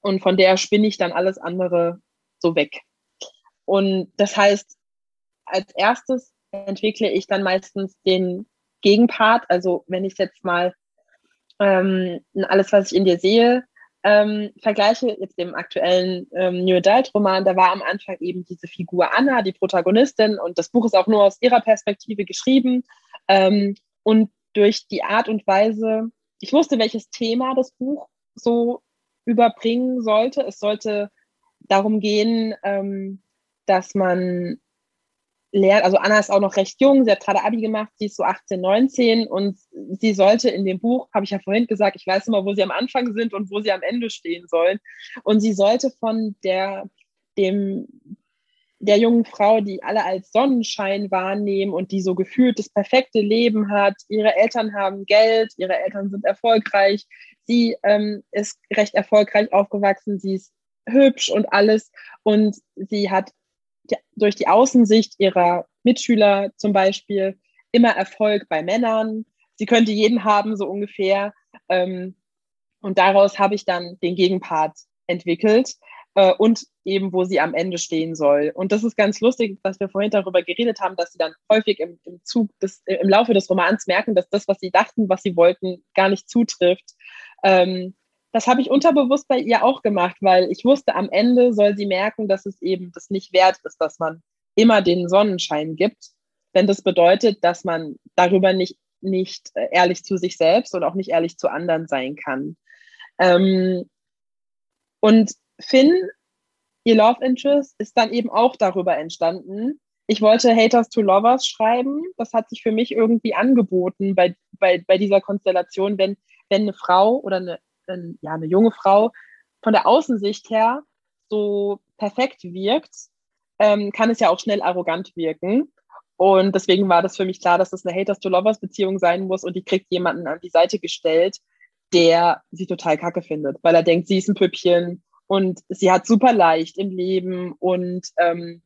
und von der spinne ich dann alles andere so weg. Und das heißt, als erstes entwickle ich dann meistens den Gegenpart. Also wenn ich jetzt mal ähm, alles, was ich in dir sehe, ähm, vergleiche jetzt dem aktuellen ähm, New Adult Roman, da war am Anfang eben diese Figur Anna, die Protagonistin, und das Buch ist auch nur aus ihrer Perspektive geschrieben. Ähm, und durch die Art und Weise, ich wusste, welches Thema das Buch so überbringen sollte. Es sollte darum gehen, ähm, dass man lernt, also Anna ist auch noch recht jung, sie hat gerade Abi gemacht, sie ist so 18, 19 und sie sollte in dem Buch, habe ich ja vorhin gesagt, ich weiß immer, wo sie am Anfang sind und wo sie am Ende stehen sollen. Und sie sollte von der, dem, der jungen Frau, die alle als Sonnenschein wahrnehmen und die so gefühlt das perfekte Leben hat. Ihre Eltern haben Geld, ihre Eltern sind erfolgreich, sie ähm, ist recht erfolgreich aufgewachsen, sie ist hübsch und alles und sie hat durch die Außensicht ihrer Mitschüler zum Beispiel immer Erfolg bei Männern. Sie könnte jeden haben, so ungefähr. Ähm, und daraus habe ich dann den Gegenpart entwickelt äh, und eben, wo sie am Ende stehen soll. Und das ist ganz lustig, dass wir vorhin darüber geredet haben, dass sie dann häufig im, im Zug des, im Laufe des Romans merken, dass das, was sie dachten, was sie wollten, gar nicht zutrifft. Ähm, das habe ich unterbewusst bei ihr auch gemacht, weil ich wusste, am Ende soll sie merken, dass es eben das nicht wert ist, dass man immer den Sonnenschein gibt, wenn das bedeutet, dass man darüber nicht, nicht äh, ehrlich zu sich selbst und auch nicht ehrlich zu anderen sein kann. Ähm, und Finn, ihr Love Interest, ist dann eben auch darüber entstanden. Ich wollte Haters to Lovers schreiben. Das hat sich für mich irgendwie angeboten bei, bei, bei dieser Konstellation, wenn, wenn eine Frau oder eine, eine, ja, eine junge Frau von der Außensicht her so perfekt wirkt, ähm, kann es ja auch schnell arrogant wirken. Und deswegen war das für mich klar, dass das eine Haters to Lovers Beziehung sein muss und die kriegt jemanden an die Seite gestellt, der sie total kacke findet, weil er denkt, sie ist ein Püppchen und sie hat super leicht im Leben und ähm,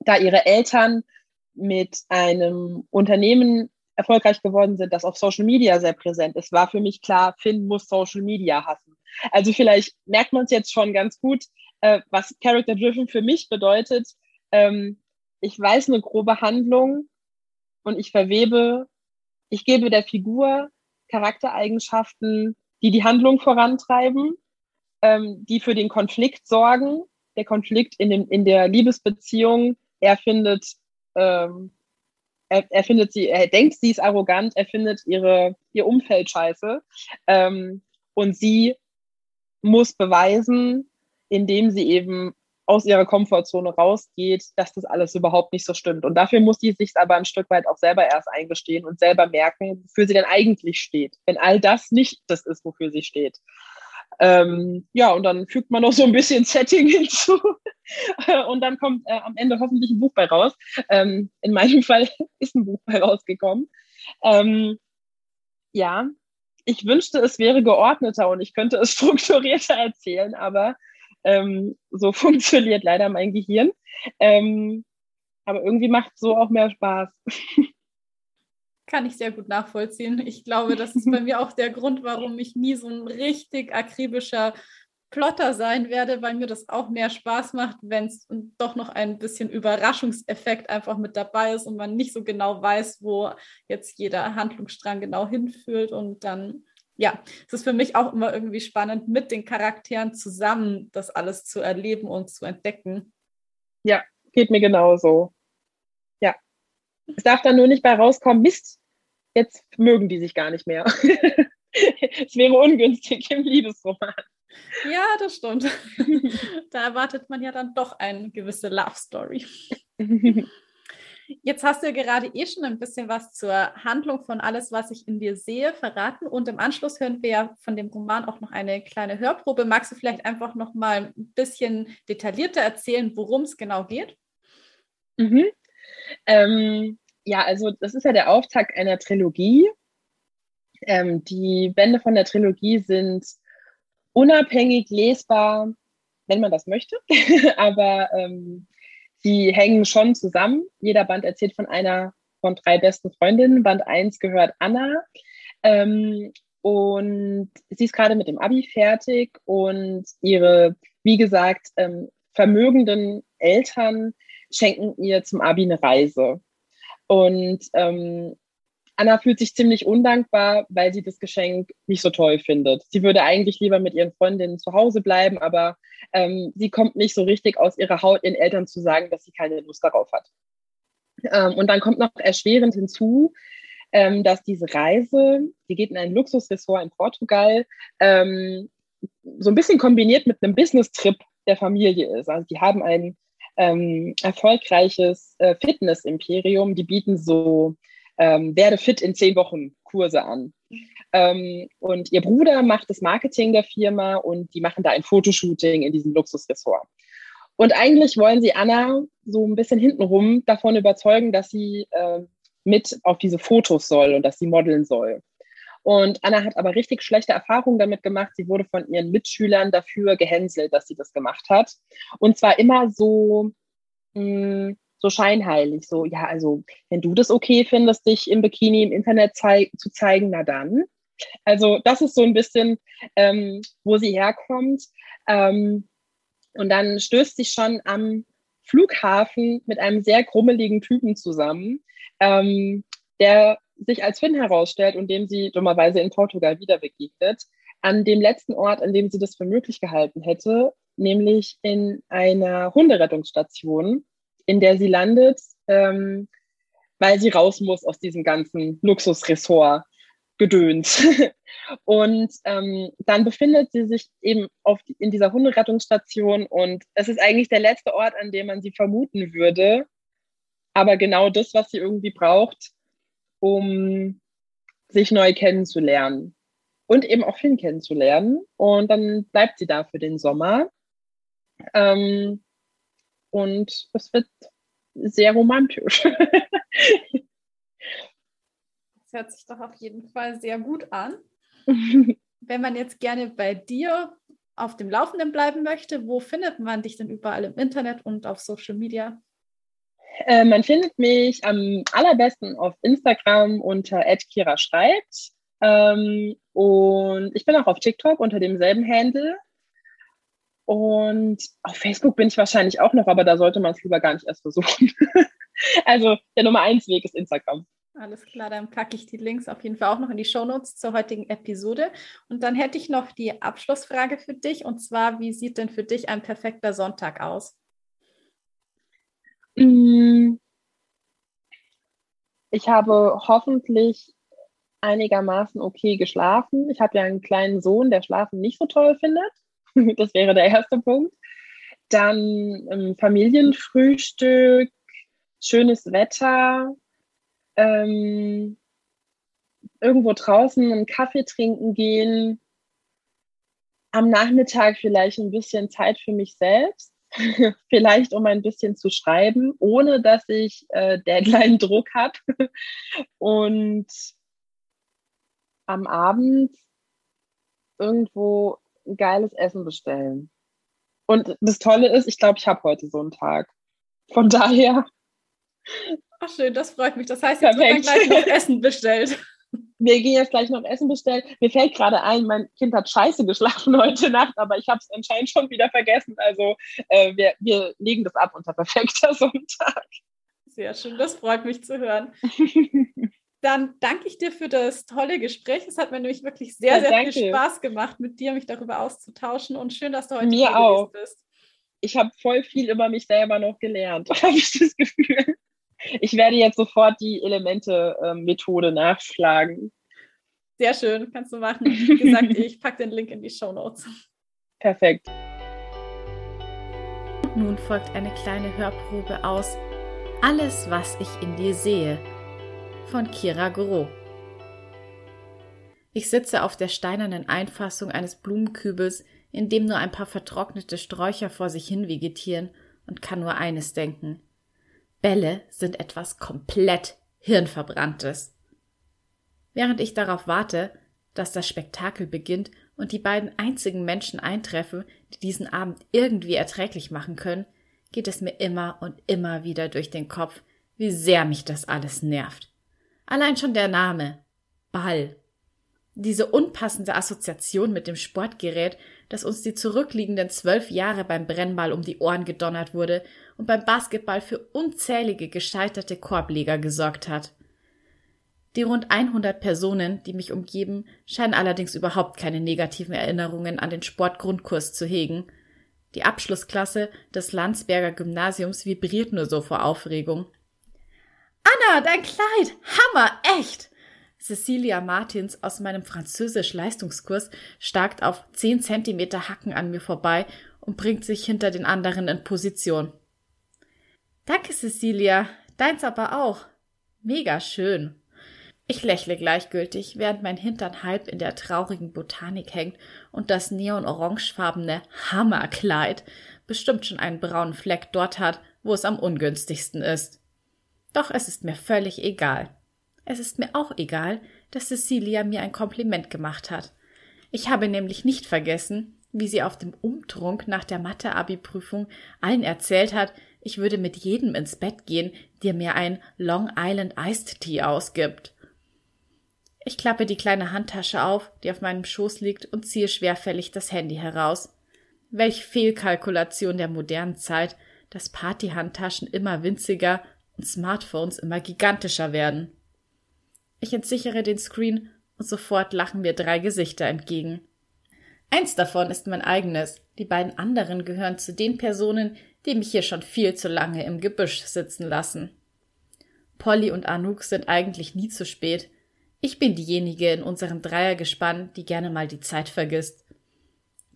da ihre Eltern mit einem Unternehmen erfolgreich geworden sind, das auf Social Media sehr präsent ist, war für mich klar, Finn muss Social Media hassen. Also vielleicht merkt man es jetzt schon ganz gut, äh, was Character Driven für mich bedeutet. Ähm, ich weiß eine grobe Handlung und ich verwebe, ich gebe der Figur Charaktereigenschaften, die die Handlung vorantreiben ähm, die für den Konflikt sorgen. Der Konflikt in, dem, in der Liebesbeziehung, er findet, ähm, er, er findet sie, er denkt, sie ist arrogant, er findet ihre, ihr Umfeld scheiße. Ähm, und sie muss beweisen, indem sie eben aus ihrer Komfortzone rausgeht, dass das alles überhaupt nicht so stimmt. Und dafür muss sie sich aber ein Stück weit auch selber erst eingestehen und selber merken, wofür sie denn eigentlich steht, wenn all das nicht das ist, wofür sie steht. Ähm, ja, und dann fügt man noch so ein bisschen Setting hinzu. und dann kommt äh, am Ende hoffentlich ein Buch bei raus. Ähm, in meinem Fall ist ein Buch bei rausgekommen. Ähm, ja, ich wünschte, es wäre geordneter und ich könnte es strukturierter erzählen, aber ähm, so funktioniert leider mein Gehirn. Ähm, aber irgendwie macht so auch mehr Spaß. Kann ich sehr gut nachvollziehen. Ich glaube, das ist bei mir auch der Grund, warum ich nie so ein richtig akribischer Plotter sein werde, weil mir das auch mehr Spaß macht, wenn es doch noch ein bisschen Überraschungseffekt einfach mit dabei ist und man nicht so genau weiß, wo jetzt jeder Handlungsstrang genau hinführt. Und dann, ja, es ist für mich auch immer irgendwie spannend, mit den Charakteren zusammen das alles zu erleben und zu entdecken. Ja, geht mir genauso. Es darf dann nur nicht bei rauskommen, Mist, jetzt mögen die sich gar nicht mehr. es wäre ungünstig im Liebesroman. Ja, das stimmt. da erwartet man ja dann doch eine gewisse Love Story. Jetzt hast du ja gerade eh schon ein bisschen was zur Handlung von alles, was ich in dir sehe, verraten. Und im Anschluss hören wir ja von dem Roman auch noch eine kleine Hörprobe. Magst du vielleicht einfach noch mal ein bisschen detaillierter erzählen, worum es genau geht? Mhm. Ähm, ja, also das ist ja der Auftakt einer Trilogie. Ähm, die Bände von der Trilogie sind unabhängig lesbar, wenn man das möchte. Aber ähm, die hängen schon zusammen. Jeder Band erzählt von einer von drei besten Freundinnen. Band 1 gehört Anna. Ähm, und sie ist gerade mit dem Abi fertig und ihre, wie gesagt, ähm, vermögenden Eltern schenken ihr zum Abi eine Reise. Und ähm, Anna fühlt sich ziemlich undankbar, weil sie das Geschenk nicht so toll findet. Sie würde eigentlich lieber mit ihren Freundinnen zu Hause bleiben, aber ähm, sie kommt nicht so richtig aus ihrer Haut, ihren Eltern zu sagen, dass sie keine Lust darauf hat. Ähm, und dann kommt noch erschwerend hinzu, ähm, dass diese Reise, die geht in ein Luxusressort in Portugal, ähm, so ein bisschen kombiniert mit einem Business-Trip der Familie ist. Also die haben ein ähm, erfolgreiches äh, Fitness-Imperium, die bieten so ähm, werde fit in zehn Wochen Kurse an. Ähm, und ihr Bruder macht das Marketing der Firma und die machen da ein Fotoshooting in diesem Luxusressort. Und eigentlich wollen sie Anna so ein bisschen hintenrum davon überzeugen, dass sie äh, mit auf diese Fotos soll und dass sie modeln soll. Und Anna hat aber richtig schlechte Erfahrungen damit gemacht. Sie wurde von ihren Mitschülern dafür gehänselt, dass sie das gemacht hat. Und zwar immer so, mh, hm, so scheinheilig, so, ja, also wenn du das okay findest, dich im Bikini im Internet zei zu zeigen, na dann. Also das ist so ein bisschen, ähm, wo sie herkommt. Ähm, und dann stößt sie schon am Flughafen mit einem sehr krummeligen Typen zusammen, ähm, der sich als Finn herausstellt und dem sie dummerweise in Portugal wieder begegnet, an dem letzten Ort, an dem sie das für möglich gehalten hätte, nämlich in einer Hunderettungsstation, in der sie landet, ähm, weil sie raus muss aus diesem ganzen Luxusressort. Gedöns. und ähm, dann befindet sie sich eben auf, in dieser Hunderettungsstation und es ist eigentlich der letzte Ort, an dem man sie vermuten würde. Aber genau das, was sie irgendwie braucht, um sich neu kennenzulernen und eben auch Finn kennenzulernen. Und dann bleibt sie da für den Sommer. Ähm, und es wird sehr romantisch. das hört sich doch auf jeden Fall sehr gut an. Wenn man jetzt gerne bei dir auf dem Laufenden bleiben möchte, wo findet man dich denn überall im Internet und auf Social Media? Äh, man findet mich am allerbesten auf Instagram unter @kira schreibt. Ähm, und ich bin auch auf TikTok unter demselben Handle. Und auf Facebook bin ich wahrscheinlich auch noch, aber da sollte man es lieber gar nicht erst versuchen. also der Nummer eins Weg ist Instagram. Alles klar, dann packe ich die Links auf jeden Fall auch noch in die Shownotes zur heutigen Episode. Und dann hätte ich noch die Abschlussfrage für dich. Und zwar, wie sieht denn für dich ein perfekter Sonntag aus? Mm. Ich habe hoffentlich einigermaßen okay geschlafen. Ich habe ja einen kleinen Sohn, der Schlafen nicht so toll findet. Das wäre der erste Punkt. Dann ähm, Familienfrühstück, schönes Wetter, ähm, irgendwo draußen einen Kaffee trinken gehen. am Nachmittag vielleicht ein bisschen Zeit für mich selbst, vielleicht um ein bisschen zu schreiben, ohne dass ich äh, Deadline-Druck habe. Und am Abend irgendwo ein geiles Essen bestellen. Und das Tolle ist, ich glaube, ich habe heute so einen Tag. Von daher. Ach schön, das freut mich. Das heißt, jetzt wird gleich noch Essen bestellt. Wir gehen jetzt gleich noch Essen bestellen. Mir fällt gerade ein, mein Kind hat scheiße geschlafen heute Nacht, aber ich habe es anscheinend schon wieder vergessen. Also äh, wir, wir legen das ab unter perfekter Sonntag. Sehr schön, das freut mich zu hören. Dann danke ich dir für das tolle Gespräch. Es hat mir nämlich wirklich sehr, ja, sehr viel Spaß gemacht, mit dir mich darüber auszutauschen und schön, dass du heute mir hier auch. bist. Ich habe voll viel über mich selber noch gelernt, habe ich das Gefühl. Ich werde jetzt sofort die Elemente-Methode nachschlagen. Sehr schön, kannst du machen. Wie gesagt, ich packe den Link in die Show Notes. Perfekt. Nun folgt eine kleine Hörprobe aus Alles, was ich in dir sehe von Kira Gro. Ich sitze auf der steinernen Einfassung eines Blumenkübels, in dem nur ein paar vertrocknete Sträucher vor sich hin vegetieren und kann nur eines denken. Bälle sind etwas komplett Hirnverbranntes. Während ich darauf warte, dass das Spektakel beginnt und die beiden einzigen Menschen eintreffen, die diesen Abend irgendwie erträglich machen können, geht es mir immer und immer wieder durch den Kopf, wie sehr mich das alles nervt. Allein schon der Name Ball. Diese unpassende Assoziation mit dem Sportgerät, das uns die zurückliegenden zwölf Jahre beim Brennball um die Ohren gedonnert wurde und beim Basketball für unzählige gescheiterte Korbleger gesorgt hat. Die rund 100 Personen, die mich umgeben, scheinen allerdings überhaupt keine negativen Erinnerungen an den Sportgrundkurs zu hegen. Die Abschlussklasse des Landsberger Gymnasiums vibriert nur so vor Aufregung. Anna, dein Kleid! Hammer, echt! Cecilia Martins aus meinem Französisch-Leistungskurs starkt auf zehn Zentimeter Hacken an mir vorbei und bringt sich hinter den anderen in Position. Danke, Cecilia. Deins aber auch. Mega schön. Ich lächle gleichgültig, während mein Hintern halb in der traurigen Botanik hängt und das neon-orangefarbene Hammerkleid bestimmt schon einen braunen Fleck dort hat, wo es am ungünstigsten ist. Doch es ist mir völlig egal. Es ist mir auch egal, dass Cecilia mir ein Kompliment gemacht hat. Ich habe nämlich nicht vergessen, wie sie auf dem Umtrunk nach der Mathe-Abi-Prüfung allen erzählt hat, ich würde mit jedem ins Bett gehen, der mir ein Long Island Iced Tea ausgibt. Ich klappe die kleine Handtasche auf, die auf meinem Schoß liegt, und ziehe schwerfällig das Handy heraus. Welch Fehlkalkulation der modernen Zeit, dass Partyhandtaschen immer winziger und Smartphones immer gigantischer werden. Ich entsichere den Screen und sofort lachen mir drei Gesichter entgegen. Eins davon ist mein eigenes, die beiden anderen gehören zu den Personen, die mich hier schon viel zu lange im Gebüsch sitzen lassen. Polly und Anouk sind eigentlich nie zu spät. Ich bin diejenige in unserem Dreiergespann, die gerne mal die Zeit vergisst.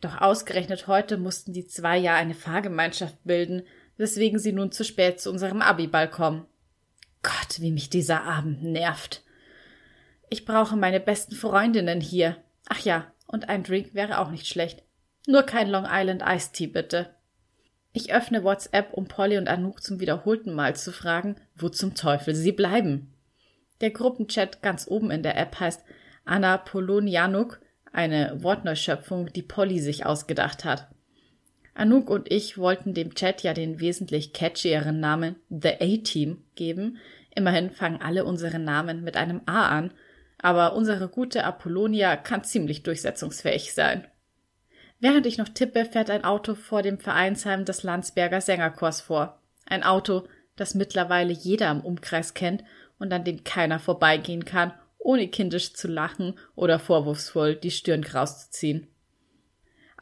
Doch ausgerechnet heute mussten die zwei ja eine Fahrgemeinschaft bilden, weswegen sie nun zu spät zu unserem Abiball kommen. Gott, wie mich dieser Abend nervt. Ich brauche meine besten Freundinnen hier. Ach ja, und ein Drink wäre auch nicht schlecht. Nur kein Long Island Iced Tea, bitte. Ich öffne WhatsApp, um Polly und Anouk zum wiederholten Mal zu fragen, wo zum Teufel sie bleiben. Der Gruppenchat ganz oben in der App heißt Anna Polonianuk, eine Wortneuschöpfung, die Polly sich ausgedacht hat. Anouk und ich wollten dem Chat ja den wesentlich catchieren Namen The A-Team geben. Immerhin fangen alle unsere Namen mit einem A an, aber unsere gute Apollonia kann ziemlich durchsetzungsfähig sein. Während ich noch tippe, fährt ein Auto vor dem Vereinsheim des Landsberger Sängerchors vor. Ein Auto, das mittlerweile jeder im Umkreis kennt und an dem keiner vorbeigehen kann, ohne kindisch zu lachen oder vorwurfsvoll die Stirn krauszuziehen.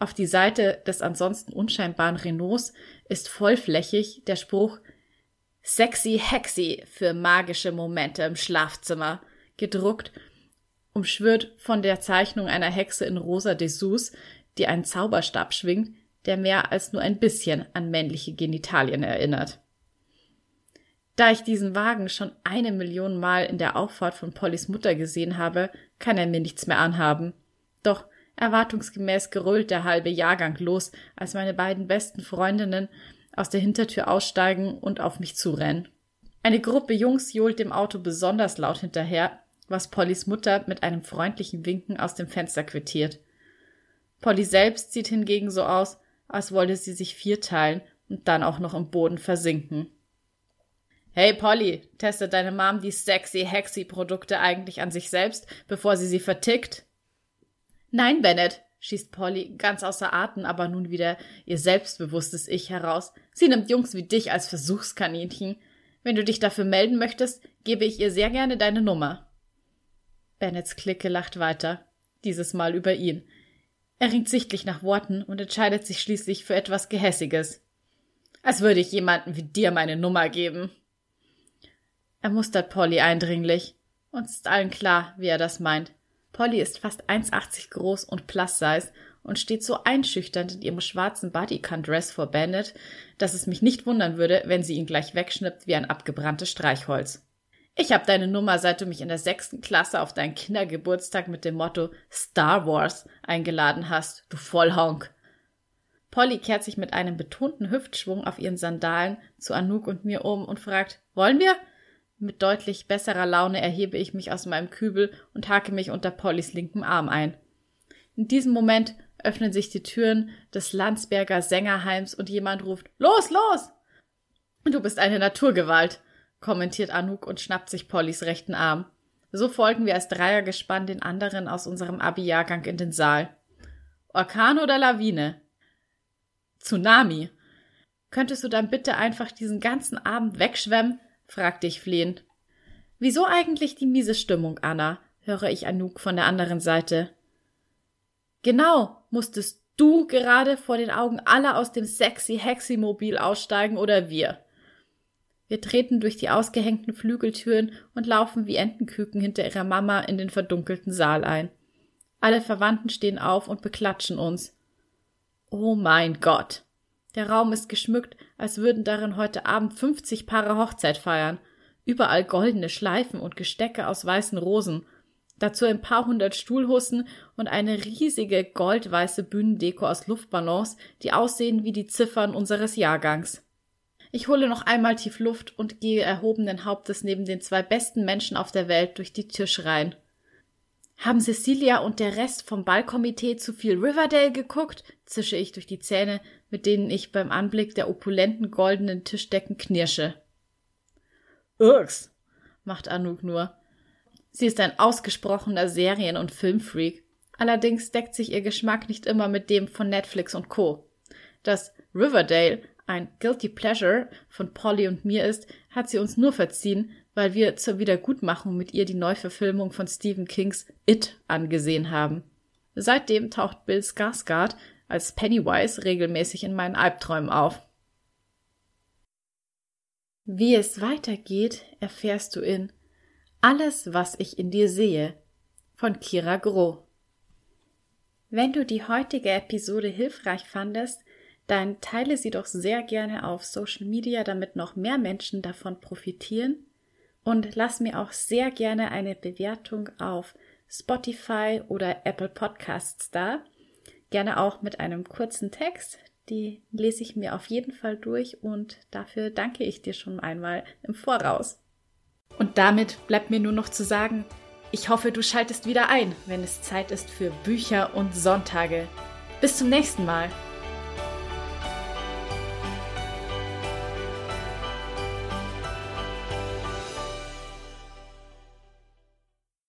Auf die Seite des ansonsten unscheinbaren Renaults ist vollflächig der Spruch Sexy Hexy für magische Momente im Schlafzimmer gedruckt, umschwirrt von der Zeichnung einer Hexe in rosa Dessous, die einen Zauberstab schwingt, der mehr als nur ein bisschen an männliche Genitalien erinnert. Da ich diesen Wagen schon eine Million Mal in der Auffahrt von Pollys Mutter gesehen habe, kann er mir nichts mehr anhaben. Doch Erwartungsgemäß gerölt der halbe Jahrgang los, als meine beiden besten Freundinnen aus der Hintertür aussteigen und auf mich zurennen. Eine Gruppe Jungs johlt dem Auto besonders laut hinterher, was Pollys Mutter mit einem freundlichen Winken aus dem Fenster quittiert. Polly selbst sieht hingegen so aus, als wolle sie sich vierteilen und dann auch noch im Boden versinken. Hey Polly, testet deine Mom die sexy hexy Produkte eigentlich an sich selbst, bevor sie sie vertickt? Nein, Bennett, schießt Polly ganz außer Atem, aber nun wieder ihr selbstbewusstes Ich heraus. Sie nimmt Jungs wie dich als Versuchskaninchen. Wenn du dich dafür melden möchtest, gebe ich ihr sehr gerne deine Nummer. Bennets Clique lacht weiter, dieses Mal über ihn. Er ringt sichtlich nach Worten und entscheidet sich schließlich für etwas Gehässiges. Als würde ich jemanden wie dir meine Nummer geben. Er mustert Polly eindringlich. Uns ist allen klar, wie er das meint. Polly ist fast 1,80 groß und plus size und steht so einschüchternd in ihrem schwarzen Bodycon-Dress vor Bandit, dass es mich nicht wundern würde, wenn sie ihn gleich wegschnippt wie ein abgebranntes Streichholz. Ich hab deine Nummer, seit du mich in der sechsten Klasse auf deinen Kindergeburtstag mit dem Motto Star Wars eingeladen hast, du Vollhonk. Polly kehrt sich mit einem betonten Hüftschwung auf ihren Sandalen zu Anouk und mir um und fragt, wollen wir? Mit deutlich besserer Laune erhebe ich mich aus meinem Kübel und hake mich unter Pollys linken Arm ein. In diesem Moment öffnen sich die Türen des Landsberger Sängerheims und jemand ruft Los, los! Du bist eine Naturgewalt, kommentiert Anouk und schnappt sich Pollys rechten Arm. So folgen wir als Dreiergespann den anderen aus unserem Abi-Jahrgang in den Saal. Orkan oder Lawine? Tsunami. Könntest du dann bitte einfach diesen ganzen Abend wegschwemmen? fragte ich flehend. Wieso eigentlich die miese Stimmung, Anna? höre ich Anouk von der anderen Seite. Genau, musstest du gerade vor den Augen aller aus dem sexy Heximobil aussteigen oder wir? Wir treten durch die ausgehängten Flügeltüren und laufen wie Entenküken hinter ihrer Mama in den verdunkelten Saal ein. Alle Verwandten stehen auf und beklatschen uns. Oh mein Gott. Der Raum ist geschmückt, als würden darin heute Abend 50 Paare Hochzeit feiern. Überall goldene Schleifen und Gestecke aus weißen Rosen. Dazu ein paar hundert Stuhlhussen und eine riesige goldweiße Bühnendeko aus Luftballons, die aussehen wie die Ziffern unseres Jahrgangs. Ich hole noch einmal tief Luft und gehe erhobenen Hauptes neben den zwei besten Menschen auf der Welt durch die Tischreihen. Haben Cecilia und der Rest vom Ballkomitee zu viel Riverdale geguckt? zische ich durch die Zähne, mit denen ich beim Anblick der opulenten goldenen Tischdecken knirsche. Irks, macht Anouk nur. Sie ist ein ausgesprochener Serien- und Filmfreak. Allerdings deckt sich ihr Geschmack nicht immer mit dem von Netflix und Co. Das Riverdale ein Guilty Pleasure von Polly und mir ist, hat sie uns nur verziehen, weil wir zur Wiedergutmachung mit ihr die Neuverfilmung von Stephen Kings It angesehen haben. Seitdem taucht Bill Skarsgård als Pennywise regelmäßig in meinen Albträumen auf. Wie es weitergeht, erfährst du in Alles, was ich in dir sehe von Kira Groh. Wenn du die heutige Episode hilfreich fandest, dann teile sie doch sehr gerne auf Social Media, damit noch mehr Menschen davon profitieren. Und lass mir auch sehr gerne eine Bewertung auf Spotify oder Apple Podcasts da. Gerne auch mit einem kurzen Text. Die lese ich mir auf jeden Fall durch und dafür danke ich dir schon einmal im Voraus. Und damit bleibt mir nur noch zu sagen, ich hoffe, du schaltest wieder ein, wenn es Zeit ist für Bücher und Sonntage. Bis zum nächsten Mal.